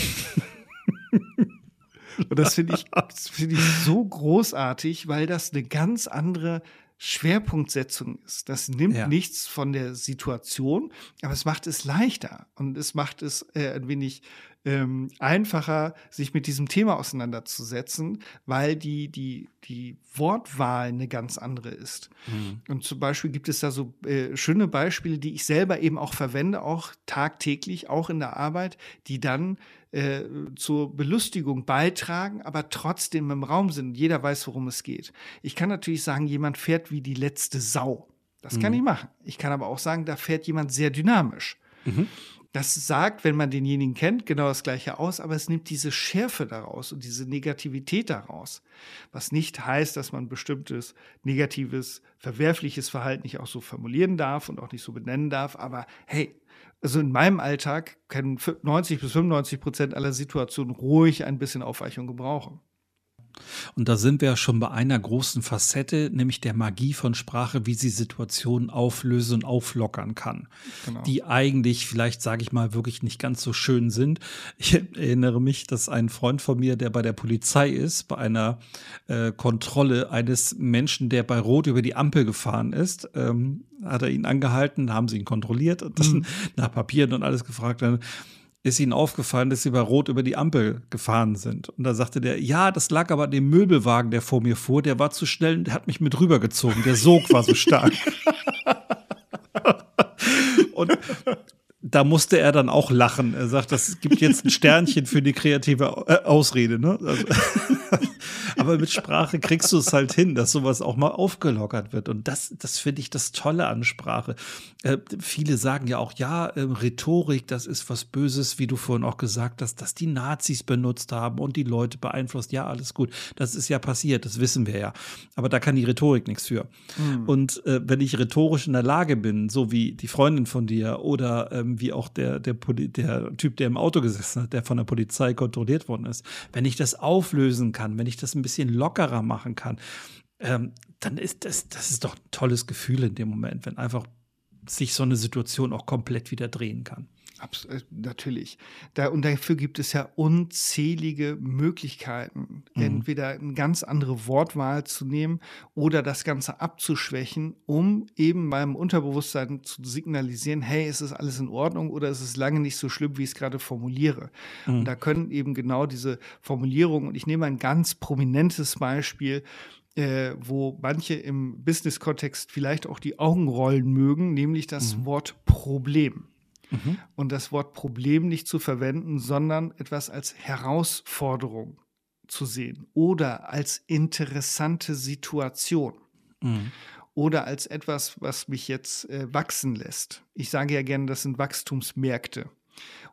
und das finde ich, find ich so großartig, weil das eine ganz andere Schwerpunktsetzung ist. Das nimmt ja. nichts von der Situation, aber es macht es leichter und es macht es äh, ein wenig ähm, einfacher, sich mit diesem Thema auseinanderzusetzen, weil die, die, die Wortwahl eine ganz andere ist. Mhm. Und zum Beispiel gibt es da so äh, schöne Beispiele, die ich selber eben auch verwende, auch tagtäglich, auch in der Arbeit, die dann äh, zur Belustigung beitragen, aber trotzdem im Raum sind. Jeder weiß, worum es geht. Ich kann natürlich sagen, jemand fährt wie die letzte Sau. Das mhm. kann ich machen. Ich kann aber auch sagen, da fährt jemand sehr dynamisch. Mhm. Das sagt, wenn man denjenigen kennt, genau das Gleiche aus, aber es nimmt diese Schärfe daraus und diese Negativität daraus. Was nicht heißt, dass man bestimmtes negatives, verwerfliches Verhalten nicht auch so formulieren darf und auch nicht so benennen darf, aber hey, also in meinem Alltag können 90 bis 95 Prozent aller Situationen ruhig ein bisschen Aufweichung gebrauchen. Und da sind wir schon bei einer großen Facette, nämlich der Magie von Sprache, wie sie Situationen auflösen und auflockern kann. Genau. Die eigentlich, vielleicht sage ich mal, wirklich nicht ganz so schön sind. Ich erinnere mich, dass ein Freund von mir, der bei der Polizei ist, bei einer äh, Kontrolle eines Menschen, der bei Rot über die Ampel gefahren ist, ähm, hat er ihn angehalten, haben sie ihn kontrolliert mhm. nach Papieren und alles gefragt. Dann, ist ihnen aufgefallen, dass sie bei Rot über die Ampel gefahren sind. Und da sagte der, ja, das lag aber an dem Möbelwagen, der vor mir fuhr, der war zu schnell und hat mich mit rübergezogen. Der Sog war so stark. und da musste er dann auch lachen. Er sagt, das gibt jetzt ein Sternchen für die kreative Ausrede. Ne? Also, aber mit Sprache kriegst du es halt hin, dass sowas auch mal aufgelockert wird. Und das, das finde ich das Tolle an Sprache. Äh, viele sagen ja auch, ja, äh, Rhetorik, das ist was Böses, wie du vorhin auch gesagt hast, dass die Nazis benutzt haben und die Leute beeinflusst. Ja, alles gut. Das ist ja passiert, das wissen wir ja. Aber da kann die Rhetorik nichts für. Mhm. Und äh, wenn ich rhetorisch in der Lage bin, so wie die Freundin von dir oder ähm, wie auch der, der, der Typ, der im Auto gesessen hat, der von der Polizei kontrolliert worden ist, wenn ich das auflösen kann, wenn ich das ein bisschen lockerer machen kann, ähm, dann ist das, das ist doch ein tolles Gefühl in dem Moment, wenn einfach sich so eine Situation auch komplett wieder drehen kann. Abs äh, natürlich. Da, und dafür gibt es ja unzählige Möglichkeiten, mhm. entweder eine ganz andere Wortwahl zu nehmen oder das Ganze abzuschwächen, um eben meinem Unterbewusstsein zu signalisieren, hey, ist es alles in Ordnung oder ist es lange nicht so schlimm, wie ich es gerade formuliere. Mhm. Und da können eben genau diese Formulierungen, und ich nehme ein ganz prominentes Beispiel, äh, wo manche im Business-Kontext vielleicht auch die Augen rollen mögen, nämlich das mhm. Wort Problem. Mhm. Und das Wort Problem nicht zu verwenden, sondern etwas als Herausforderung zu sehen oder als interessante Situation. Mhm. Oder als etwas, was mich jetzt äh, wachsen lässt. Ich sage ja gerne, das sind Wachstumsmärkte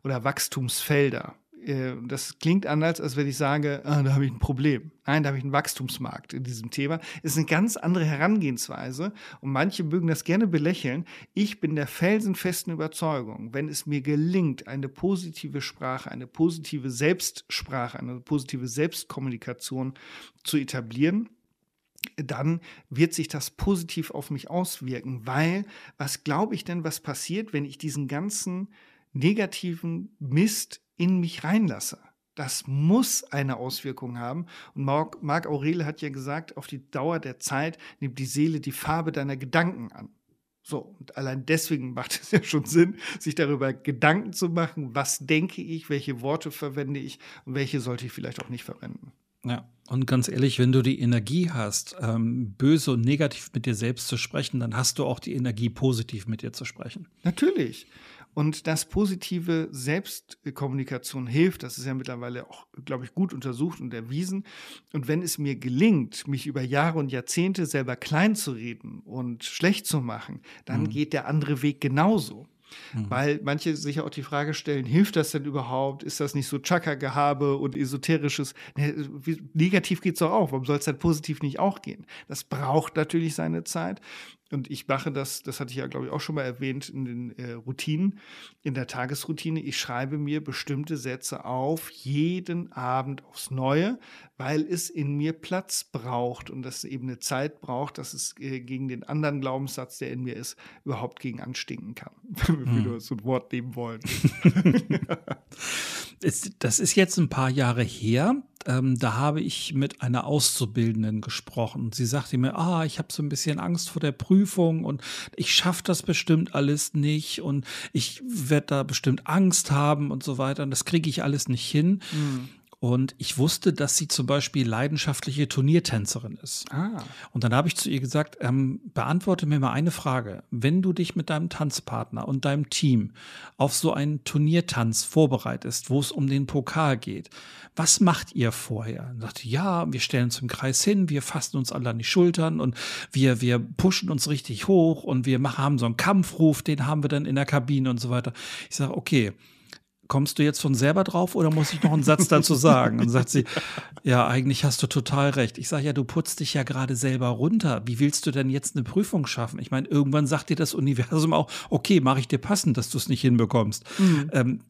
oder Wachstumsfelder. Äh, das klingt anders, als wenn ich sage, ah, da habe ich ein Problem. Nein, da habe ich einen Wachstumsmarkt in diesem Thema. Es ist eine ganz andere Herangehensweise und manche mögen das gerne belächeln. Ich bin der felsenfesten Überzeugung, wenn es mir gelingt, eine positive Sprache, eine positive Selbstsprache, eine positive Selbstkommunikation zu etablieren, dann wird sich das positiv auf mich auswirken, weil was glaube ich denn, was passiert, wenn ich diesen ganzen negativen Mist in mich reinlasse. Das muss eine Auswirkung haben. Und Marc, Aurel hat ja gesagt, auf die Dauer der Zeit nimmt die Seele die Farbe deiner Gedanken an. So, und allein deswegen macht es ja schon Sinn, sich darüber Gedanken zu machen, was denke ich, welche Worte verwende ich und welche sollte ich vielleicht auch nicht verwenden. Ja, und ganz ehrlich, wenn du die Energie hast, ähm, böse und negativ mit dir selbst zu sprechen, dann hast du auch die Energie, positiv mit dir zu sprechen. Natürlich. Und dass positive Selbstkommunikation hilft, das ist ja mittlerweile auch, glaube ich, gut untersucht und erwiesen. Und wenn es mir gelingt, mich über Jahre und Jahrzehnte selber klein zu reden und schlecht zu machen, dann mhm. geht der andere Weg genauso. Mhm. Weil manche sich auch die Frage stellen, hilft das denn überhaupt? Ist das nicht so Chakra-Gehabe und esoterisches? Negativ geht es doch auch. Warum soll es dann positiv nicht auch gehen? Das braucht natürlich seine Zeit. Und ich mache das, das hatte ich ja, glaube ich, auch schon mal erwähnt in den äh, Routinen, in der Tagesroutine. Ich schreibe mir bestimmte Sätze auf, jeden Abend aufs Neue, weil es in mir Platz braucht und das eben eine Zeit braucht, dass es äh, gegen den anderen Glaubenssatz, der in mir ist, überhaupt gegen anstinken kann. Wenn wir hm. so ein Wort nehmen wollen. das ist jetzt ein paar Jahre her. Ähm, da habe ich mit einer Auszubildenden gesprochen. Sie sagte mir, ah, ich habe so ein bisschen Angst vor der Prüfung und ich schaffe das bestimmt alles nicht und ich werde da bestimmt Angst haben und so weiter. Und das kriege ich alles nicht hin. Mhm. Und ich wusste, dass sie zum Beispiel leidenschaftliche Turniertänzerin ist. Ah. Und dann habe ich zu ihr gesagt, ähm, beantworte mir mal eine Frage. Wenn du dich mit deinem Tanzpartner und deinem Team auf so einen Turniertanz vorbereitest, wo es um den Pokal geht, was macht ihr vorher? Und sagte, ja, wir stellen uns im Kreis hin, wir fassen uns alle an die Schultern und wir, wir pushen uns richtig hoch und wir machen, haben so einen Kampfruf, den haben wir dann in der Kabine und so weiter. Ich sage, okay, kommst du jetzt von selber drauf oder muss ich noch einen Satz dazu sagen? Und sagt sie, ja, eigentlich hast du total recht. Ich sage ja, du putzt dich ja gerade selber runter. Wie willst du denn jetzt eine Prüfung schaffen? Ich meine, irgendwann sagt dir das Universum auch, okay, mache ich dir passend, dass du es nicht hinbekommst. Mhm. Ähm,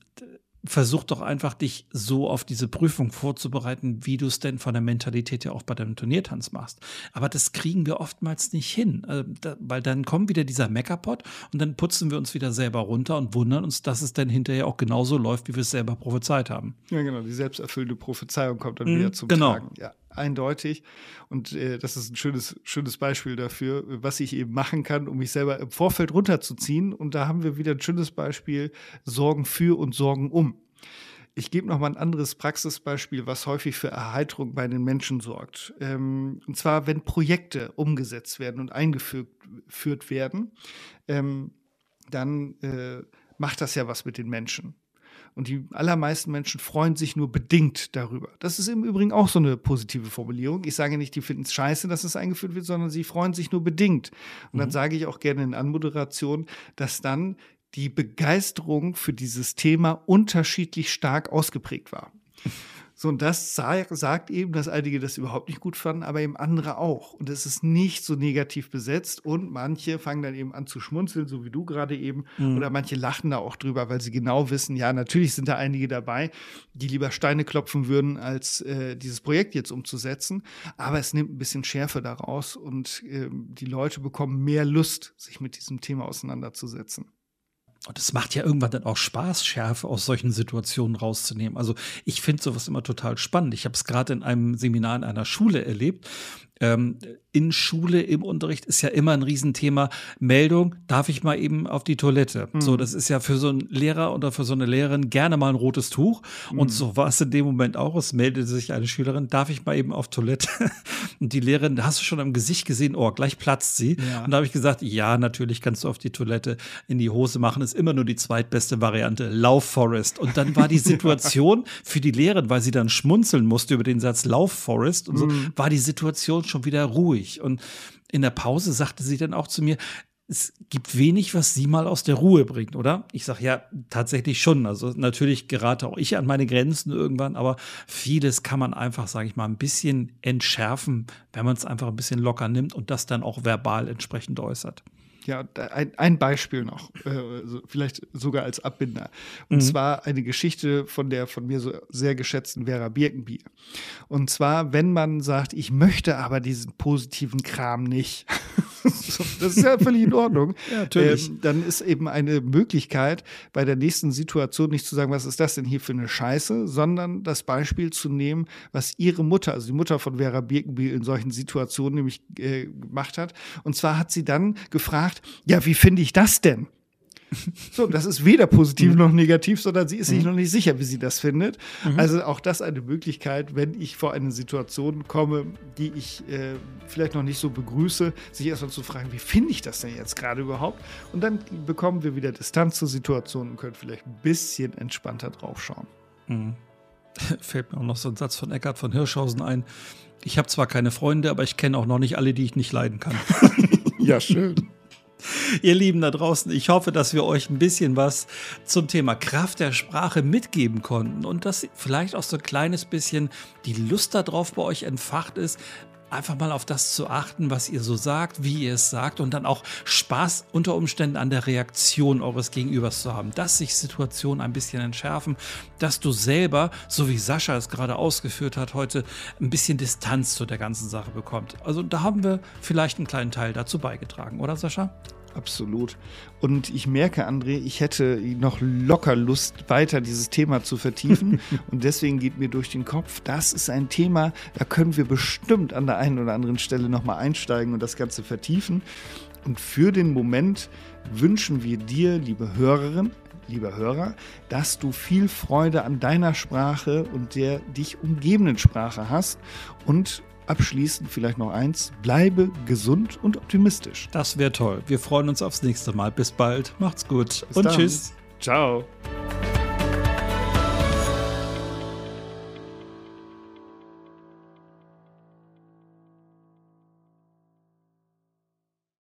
versuch doch einfach, dich so auf diese Prüfung vorzubereiten, wie du es denn von der Mentalität ja auch bei deinem Turniertanz machst. Aber das kriegen wir oftmals nicht hin, äh, da, weil dann kommt wieder dieser Meckerpot und dann putzen wir uns wieder selber runter und wundern uns, dass es dann hinterher auch genauso läuft, wie wir es selber prophezeit haben. Ja, genau. Die selbsterfüllende Prophezeiung kommt dann mhm, wieder zum genau. Tragen. Ja eindeutig. Und äh, das ist ein schönes, schönes Beispiel dafür, was ich eben machen kann, um mich selber im Vorfeld runterzuziehen. Und da haben wir wieder ein schönes Beispiel, Sorgen für und Sorgen um. Ich gebe noch mal ein anderes Praxisbeispiel, was häufig für Erheiterung bei den Menschen sorgt. Ähm, und zwar, wenn Projekte umgesetzt werden und eingeführt werden, ähm, dann äh, macht das ja was mit den Menschen. Und die allermeisten Menschen freuen sich nur bedingt darüber. Das ist im Übrigen auch so eine positive Formulierung. Ich sage nicht, die finden es scheiße, dass es eingeführt wird, sondern sie freuen sich nur bedingt. Und mhm. dann sage ich auch gerne in Anmoderation, dass dann die Begeisterung für dieses Thema unterschiedlich stark ausgeprägt war. So, und das sagt eben, dass einige das überhaupt nicht gut fanden, aber eben andere auch. Und es ist nicht so negativ besetzt und manche fangen dann eben an zu schmunzeln, so wie du gerade eben, mhm. oder manche lachen da auch drüber, weil sie genau wissen, ja, natürlich sind da einige dabei, die lieber Steine klopfen würden, als äh, dieses Projekt jetzt umzusetzen. Aber es nimmt ein bisschen Schärfe daraus und äh, die Leute bekommen mehr Lust, sich mit diesem Thema auseinanderzusetzen. Und es macht ja irgendwann dann auch Spaß, Schärfe aus solchen Situationen rauszunehmen. Also ich finde sowas immer total spannend. Ich habe es gerade in einem Seminar in einer Schule erlebt ähm, in Schule im Unterricht ist ja immer ein Riesenthema. Meldung, darf ich mal eben auf die Toilette? Mhm. So, das ist ja für so einen Lehrer oder für so eine Lehrerin gerne mal ein rotes Tuch. Mhm. Und so war es in dem Moment auch. Es meldete sich eine Schülerin, darf ich mal eben auf Toilette? Und die Lehrerin, hast du schon am Gesicht gesehen, oh, gleich platzt sie. Ja. Und da habe ich gesagt, ja, natürlich kannst du auf die Toilette in die Hose machen. Ist immer nur die zweitbeste Variante. Lauf Forest. Und dann war die Situation für die Lehrerin, weil sie dann schmunzeln musste über den Satz Lauf Forest und so, mhm. war die Situation schon wieder ruhig. Und in der Pause sagte sie dann auch zu mir, es gibt wenig, was sie mal aus der Ruhe bringt, oder? Ich sage ja tatsächlich schon. Also natürlich gerate auch ich an meine Grenzen irgendwann, aber vieles kann man einfach, sage ich mal, ein bisschen entschärfen, wenn man es einfach ein bisschen locker nimmt und das dann auch verbal entsprechend äußert. Ja, ein, ein Beispiel noch, äh, vielleicht sogar als Abbinder. Und mhm. zwar eine Geschichte von der von mir so sehr geschätzten Vera Birkenbier. Und zwar, wenn man sagt, ich möchte aber diesen positiven Kram nicht. das ist ja völlig in Ordnung. ja, natürlich. Ähm, dann ist eben eine Möglichkeit, bei der nächsten Situation nicht zu sagen, was ist das denn hier für eine Scheiße, sondern das Beispiel zu nehmen, was ihre Mutter, also die Mutter von Vera Birkenbiel in solchen Situationen nämlich äh, gemacht hat. Und zwar hat sie dann gefragt, ja, wie finde ich das denn? So, das ist weder positiv mhm. noch negativ, sondern sie ist sich mhm. noch nicht sicher, wie sie das findet. Mhm. Also auch das eine Möglichkeit, wenn ich vor eine Situation komme, die ich äh, vielleicht noch nicht so begrüße, sich erstmal zu fragen, wie finde ich das denn jetzt gerade überhaupt? Und dann bekommen wir wieder Distanz zur Situation und können vielleicht ein bisschen entspannter drauf schauen. Mhm. Fällt mir auch noch so ein Satz von Eckhard von Hirschhausen ein. Ich habe zwar keine Freunde, aber ich kenne auch noch nicht alle, die ich nicht leiden kann. ja, schön. Ihr Lieben da draußen, ich hoffe, dass wir euch ein bisschen was zum Thema Kraft der Sprache mitgeben konnten und dass vielleicht auch so ein kleines bisschen die Lust darauf bei euch entfacht ist, einfach mal auf das zu achten, was ihr so sagt, wie ihr es sagt und dann auch Spaß unter Umständen an der Reaktion eures Gegenübers zu haben, dass sich Situationen ein bisschen entschärfen, dass du selber, so wie Sascha es gerade ausgeführt hat heute, ein bisschen Distanz zu der ganzen Sache bekommt. Also da haben wir vielleicht einen kleinen Teil dazu beigetragen, oder Sascha? Absolut. Und ich merke, André, ich hätte noch locker Lust, weiter dieses Thema zu vertiefen. und deswegen geht mir durch den Kopf, das ist ein Thema, da können wir bestimmt an der einen oder anderen Stelle nochmal einsteigen und das Ganze vertiefen. Und für den Moment wünschen wir dir, liebe Hörerin, lieber Hörer, dass du viel Freude an deiner Sprache und der dich umgebenden Sprache hast und abschließend vielleicht noch eins. Bleibe gesund und optimistisch. Das wäre toll. Wir freuen uns aufs nächste Mal. Bis bald. Macht's gut Bis und dann. tschüss. Ciao.